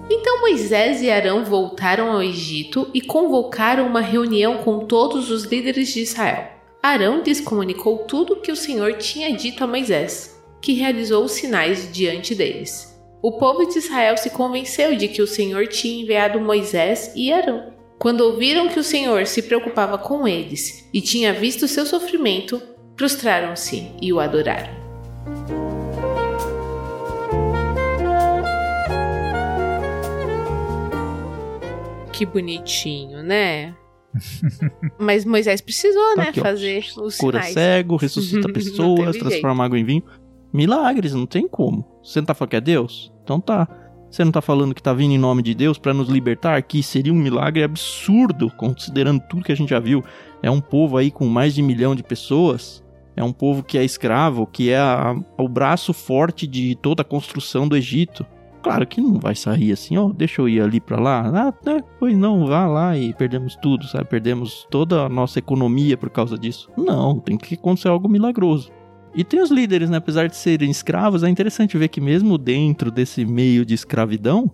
B: Então Moisés e Arão voltaram ao Egito e convocaram uma reunião com todos os líderes de Israel. Arão lhes comunicou tudo o que o Senhor tinha dito a Moisés, que realizou os sinais diante deles. O povo de Israel se convenceu de que o Senhor tinha enviado Moisés e Arão. Quando ouviram que o Senhor se preocupava com eles e tinha visto seu sofrimento, prostraram-se e o adoraram. Que bonitinho, né? Mas Moisés precisou,
A: Tá
B: né,
A: aqui,
B: fazer os
A: Cura
B: sinais.
A: cego, ressuscita pessoas, transforma água em vinho. Milagres, não tem como. Você não tá falando que é Deus? Então tá. Você não tá falando que tá vindo em nome de Deus pra nos libertar? Que seria um milagre absurdo, considerando tudo que a gente já viu. É um povo aí com mais de um milhão de pessoas. É um povo que é escravo, que é a- o braço forte de toda a construção do Egito. Claro que não vai sair assim, ó, deixa eu ir ali pra lá. Ah, né, pois não, vá lá e perdemos tudo, sabe? Perdemos toda a nossa economia por causa disso. Não, tem que acontecer algo milagroso. E tem os líderes, né? Apesar de serem escravos, é interessante ver que mesmo dentro desse meio de escravidão,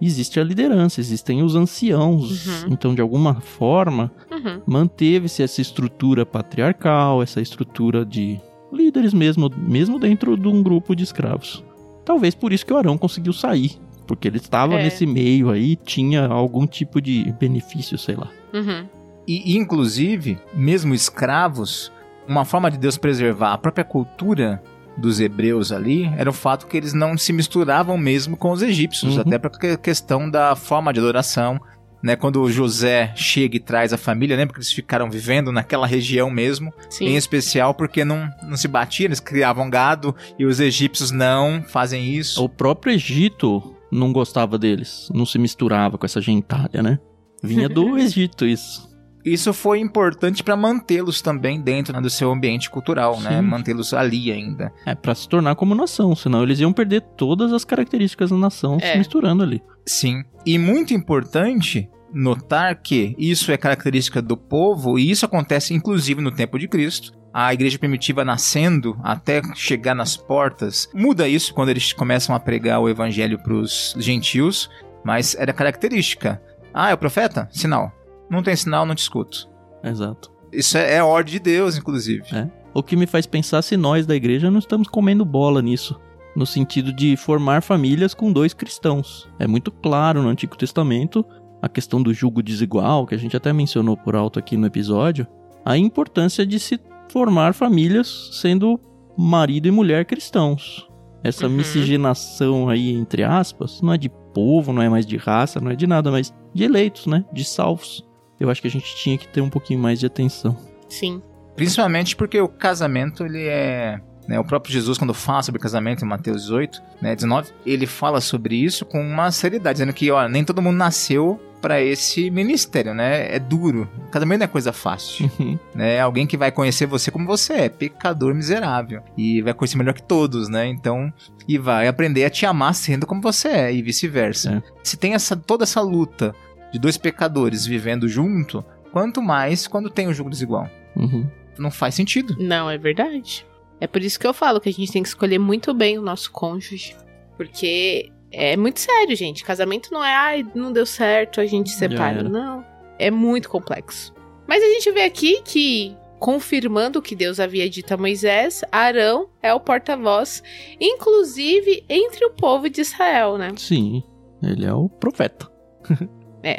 A: existe a liderança, existem os anciãos.
B: Uhum.
A: Então, de alguma forma,
B: Uhum.
A: manteve-se essa estrutura patriarcal, essa estrutura de líderes mesmo, mesmo dentro de um grupo de escravos. Talvez por isso que o Arão conseguiu sair, porque ele estava
B: É.
A: nesse meio aí, tinha algum tipo de benefício, sei lá.
B: Uhum.
C: E, inclusive, mesmo escravos, uma forma de Deus preservar a própria cultura dos hebreus ali era o fato que eles não se misturavam mesmo com os egípcios,
A: Uhum.
C: até para a questão da forma de adoração. Né, quando José chega e traz a família, lembra que eles ficaram vivendo naquela região mesmo,
B: Sim.
C: em especial porque não, não se batiam, eles criavam gado e os egípcios não fazem isso.
A: O próprio Egito não gostava deles, não se misturava com essa gentalha, né? Vinha do Egito isso.
C: Isso foi importante para mantê-los também dentro né, do seu ambiente cultural, né?
A: Sim.
C: Mantê-los ali ainda.
A: É pra se tornar como nação, senão eles iam perder todas as características da nação
B: É.
A: se misturando ali.
C: Sim. E muito importante notar que isso é característica do povo e isso acontece inclusive no tempo de Cristo. A igreja primitiva nascendo até chegar nas portas muda isso quando eles começam a pregar o evangelho para os gentios, mas era característica. Ah, é o profeta? Sinal. Não tem sinal, não te escuto.
A: Exato.
C: Isso é, é ordem de Deus, inclusive.
A: É. O que me faz pensar se nós da igreja não estamos comendo bola nisso. No sentido de formar famílias com dois cristãos. É muito claro no Antigo Testamento a questão do jugo desigual, que a gente até mencionou por alto aqui no episódio, a importância de se formar famílias sendo marido e mulher cristãos. Essa
B: Uhum.
A: miscigenação aí, entre aspas, não é de povo, não é mais de raça, não é de nada, mas de eleitos, né? De salvos. Eu acho que a gente tinha que ter um pouquinho mais de atenção.
B: Sim.
C: Principalmente porque o casamento, ele é né, o próprio Jesus, quando fala sobre casamento em Mateus 18, né, 19, ele fala sobre isso com uma seriedade, dizendo que ó, nem todo mundo nasceu para esse ministério, né? É duro. Casamento não é coisa fácil.
A: Uhum.
C: né? Alguém que vai conhecer você como você é, pecador miserável. E vai conhecer melhor que todos, né? Então, e vai aprender a te amar sendo como você é, e vice-versa.
A: É.
C: Se tem essa, toda essa luta de dois pecadores vivendo junto, quanto mais quando tem o um jogo desigual.
A: Uhum.
C: Não faz sentido.
B: Não, é verdade. É por isso que eu falo que a gente tem que escolher muito bem o nosso cônjuge. Porque é muito sério, gente. Casamento não é, ai, não deu certo, a gente separa. Não. É muito complexo. Mas a gente vê aqui que, confirmando o que Deus havia dito a Moisés, Arão é o porta-voz, inclusive entre o povo de Israel, né?
A: Sim, ele é o profeta.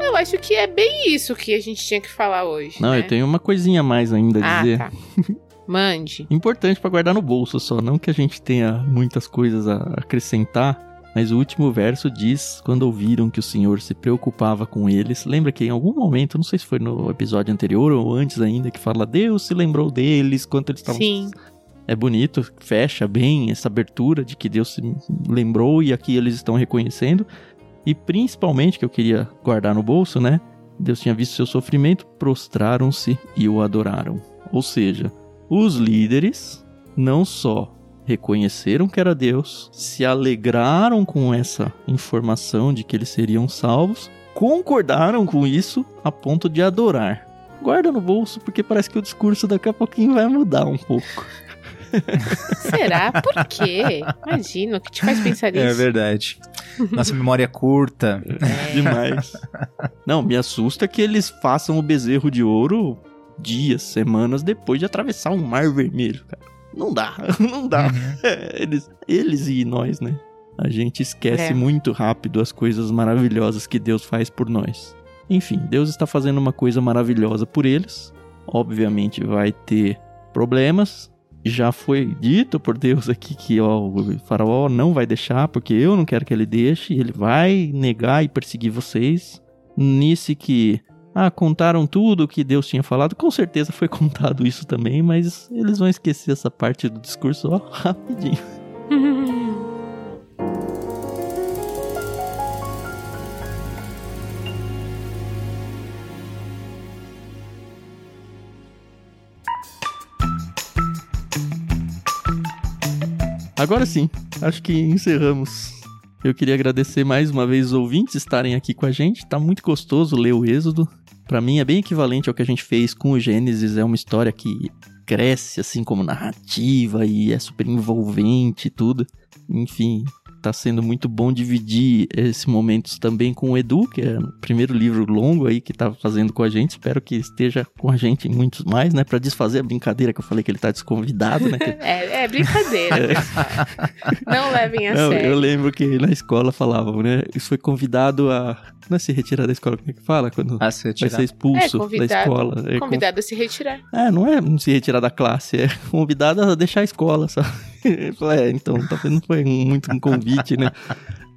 B: Eu acho que é bem isso que a gente tinha que falar hoje.
A: Não,
B: né?
A: eu tenho uma coisinha a mais ainda a
B: Ah,
A: dizer.
B: tá. Mande.
A: Importante pra guardar no bolso só, não que a gente tenha muitas coisas a acrescentar, mas o último verso diz: quando ouviram que o Senhor se preocupava com eles, lembra que em algum momento, não sei se foi no episódio anterior ou antes ainda, que fala Deus se lembrou deles quando eles estavam.
B: Sim.
A: É bonito, fecha bem essa abertura de que Deus se lembrou e aqui eles estão reconhecendo. E principalmente que eu queria guardar no bolso, né? Deus tinha visto seu sofrimento, prostraram-se e o adoraram. Ou seja, os líderes não só reconheceram que era Deus, se alegraram com essa informação de que eles seriam salvos, concordaram com isso a ponto de adorar. Guarda no bolso porque parece que o discurso daqui a pouquinho vai mudar um pouco.
B: Será? Por quê? Imagina, o que te faz pensar nisso?
C: É verdade. Nossa memória é curta.
A: Demais. Não, me assusta que eles façam o bezerro de ouro dias, semanas depois de atravessar um mar vermelho, cara. Não dá, não dá. É, eles, eles e nós, né? A gente esquece
B: É.
A: muito rápido as coisas maravilhosas que Deus faz por nós. Enfim, Deus está fazendo uma coisa maravilhosa por eles. Obviamente vai ter problemas. Já foi dito por Deus aqui que ó, o faraó não vai deixar, porque eu não quero que ele deixe. Ele vai negar e perseguir vocês. Nisso que ah, contaram tudo o que Deus tinha falado. Com certeza foi contado isso também, mas eles vão esquecer essa parte do discurso ó, rapidinho. Agora sim, acho que encerramos. Eu queria agradecer mais uma vez os ouvintes estarem aqui com a gente. Tá muito gostoso ler o Êxodo. Pra mim é bem equivalente ao que a gente fez com o Gênesis. É uma história que cresce assim como narrativa e é super envolvente e tudo. Enfim, tá sendo muito bom dividir esses momentos também com o Edu, que é o primeiro livro longo aí que tá fazendo com a gente. Espero que esteja com a gente em muitos mais, né? Pra desfazer a brincadeira que eu falei que ele tá desconvidado, né? Que
B: É, é brincadeira, pessoal. Não levem a
A: Não,
B: sério.
A: eu lembro que na escola falavam, né? Isso foi convidado a. Não é se retirar da escola, como é que fala? Quando
C: A ser
A: vai
C: tirado.
A: ser expulso
B: É,
A: da
B: convidado-
A: escola. É, con-
B: Convidado a se retirar.
A: é, não é se retirar da classe, é convidado a deixar a escola, sabe? Falei, é, então, talvez não foi muito um convite, né?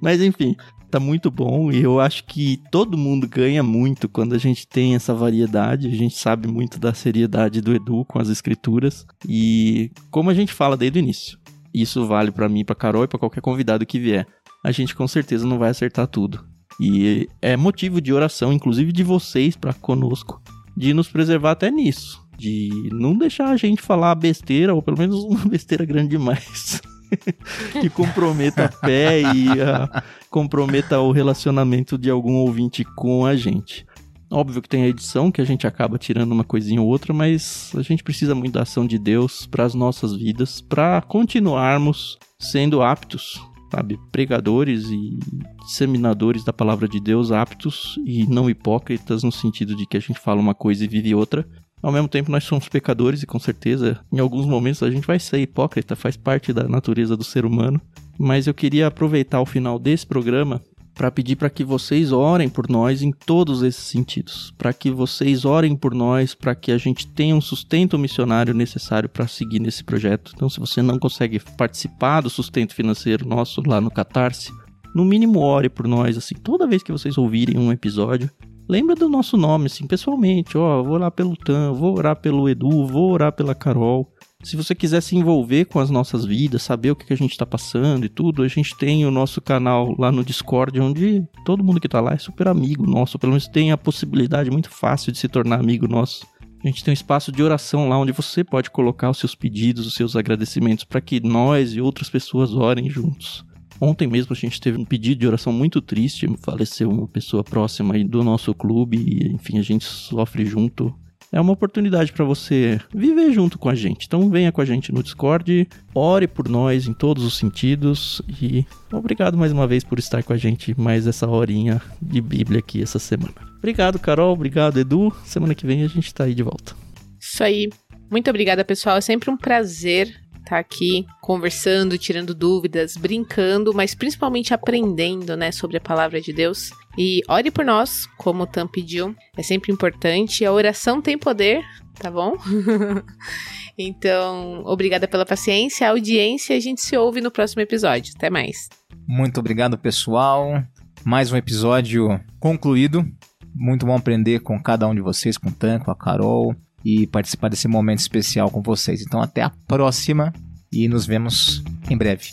A: Mas enfim, tá muito bom e eu acho que todo mundo ganha muito quando a gente tem essa variedade. A gente sabe muito da seriedade do Edu com as escrituras e como a gente fala desde o início. Isso vale pra mim, pra Carol e pra qualquer convidado que vier. A gente com certeza não vai acertar tudo. E é motivo de oração, inclusive de vocês pra conosco, de nos preservar até nisso, de não deixar a gente falar besteira ou pelo menos uma besteira grande demais. que comprometa a fé e ah, comprometa o relacionamento de algum ouvinte com a gente. Óbvio que tem a edição que a gente acaba tirando uma coisinha ou outra, mas a gente precisa muito da ação de Deus para as nossas vidas, para continuarmos sendo aptos, sabe, pregadores e disseminadores da palavra de Deus, aptos e não hipócritas no sentido de que a gente fala uma coisa e vive outra. Ao mesmo tempo, nós somos pecadores e com certeza, em alguns momentos, a gente vai ser hipócrita, faz parte da natureza do ser humano. Mas eu queria aproveitar o final desse programa para pedir para que vocês orem por nós em todos esses sentidos, para que vocês orem por nós, para que a gente tenha um sustento missionário necessário para seguir nesse projeto. Então, se você não consegue participar do sustento financeiro nosso lá no Catarse, no mínimo ore por nós, assim, toda vez que vocês ouvirem um episódio, lembra do nosso nome, assim, pessoalmente, ó, vou orar pelo Tan, vou orar pelo Edu, vou orar pela Carol. Se você quiser se envolver com as nossas vidas, saber o que a gente está passando e tudo, a gente tem o nosso canal lá no Discord, onde todo mundo que está lá é super amigo nosso, pelo menos tem a possibilidade muito fácil de se tornar amigo nosso. A gente tem um espaço de oração lá onde você pode colocar os seus pedidos, os seus agradecimentos para que nós e outras pessoas orem juntos. Ontem mesmo a gente teve um pedido de oração muito triste, faleceu uma pessoa próxima aí do nosso clube e enfim, a gente sofre junto é uma oportunidade para você viver junto com a gente. Então venha com a gente no Discord, ore por nós em todos os sentidos e obrigado mais uma vez por estar com a gente mais essa horinha de Bíblia aqui essa semana. Obrigado, Carol, obrigado, Edu. Semana que vem a gente tá aí de volta.
B: Isso aí. Muito obrigada, pessoal. É sempre um prazer estar aqui conversando, tirando dúvidas, brincando, mas principalmente aprendendo, né, sobre a palavra de Deus. E ore por nós, como o Tam pediu, é sempre importante. A oração tem poder, tá bom? então, obrigada pela paciência, audiência. A gente se ouve no próximo episódio. Até mais.
C: Muito obrigado, pessoal. Mais um episódio concluído. Muito bom aprender com cada um de vocês, com o Tan, com a Carol e participar desse momento especial com vocês. Então, até a próxima e nos vemos em breve.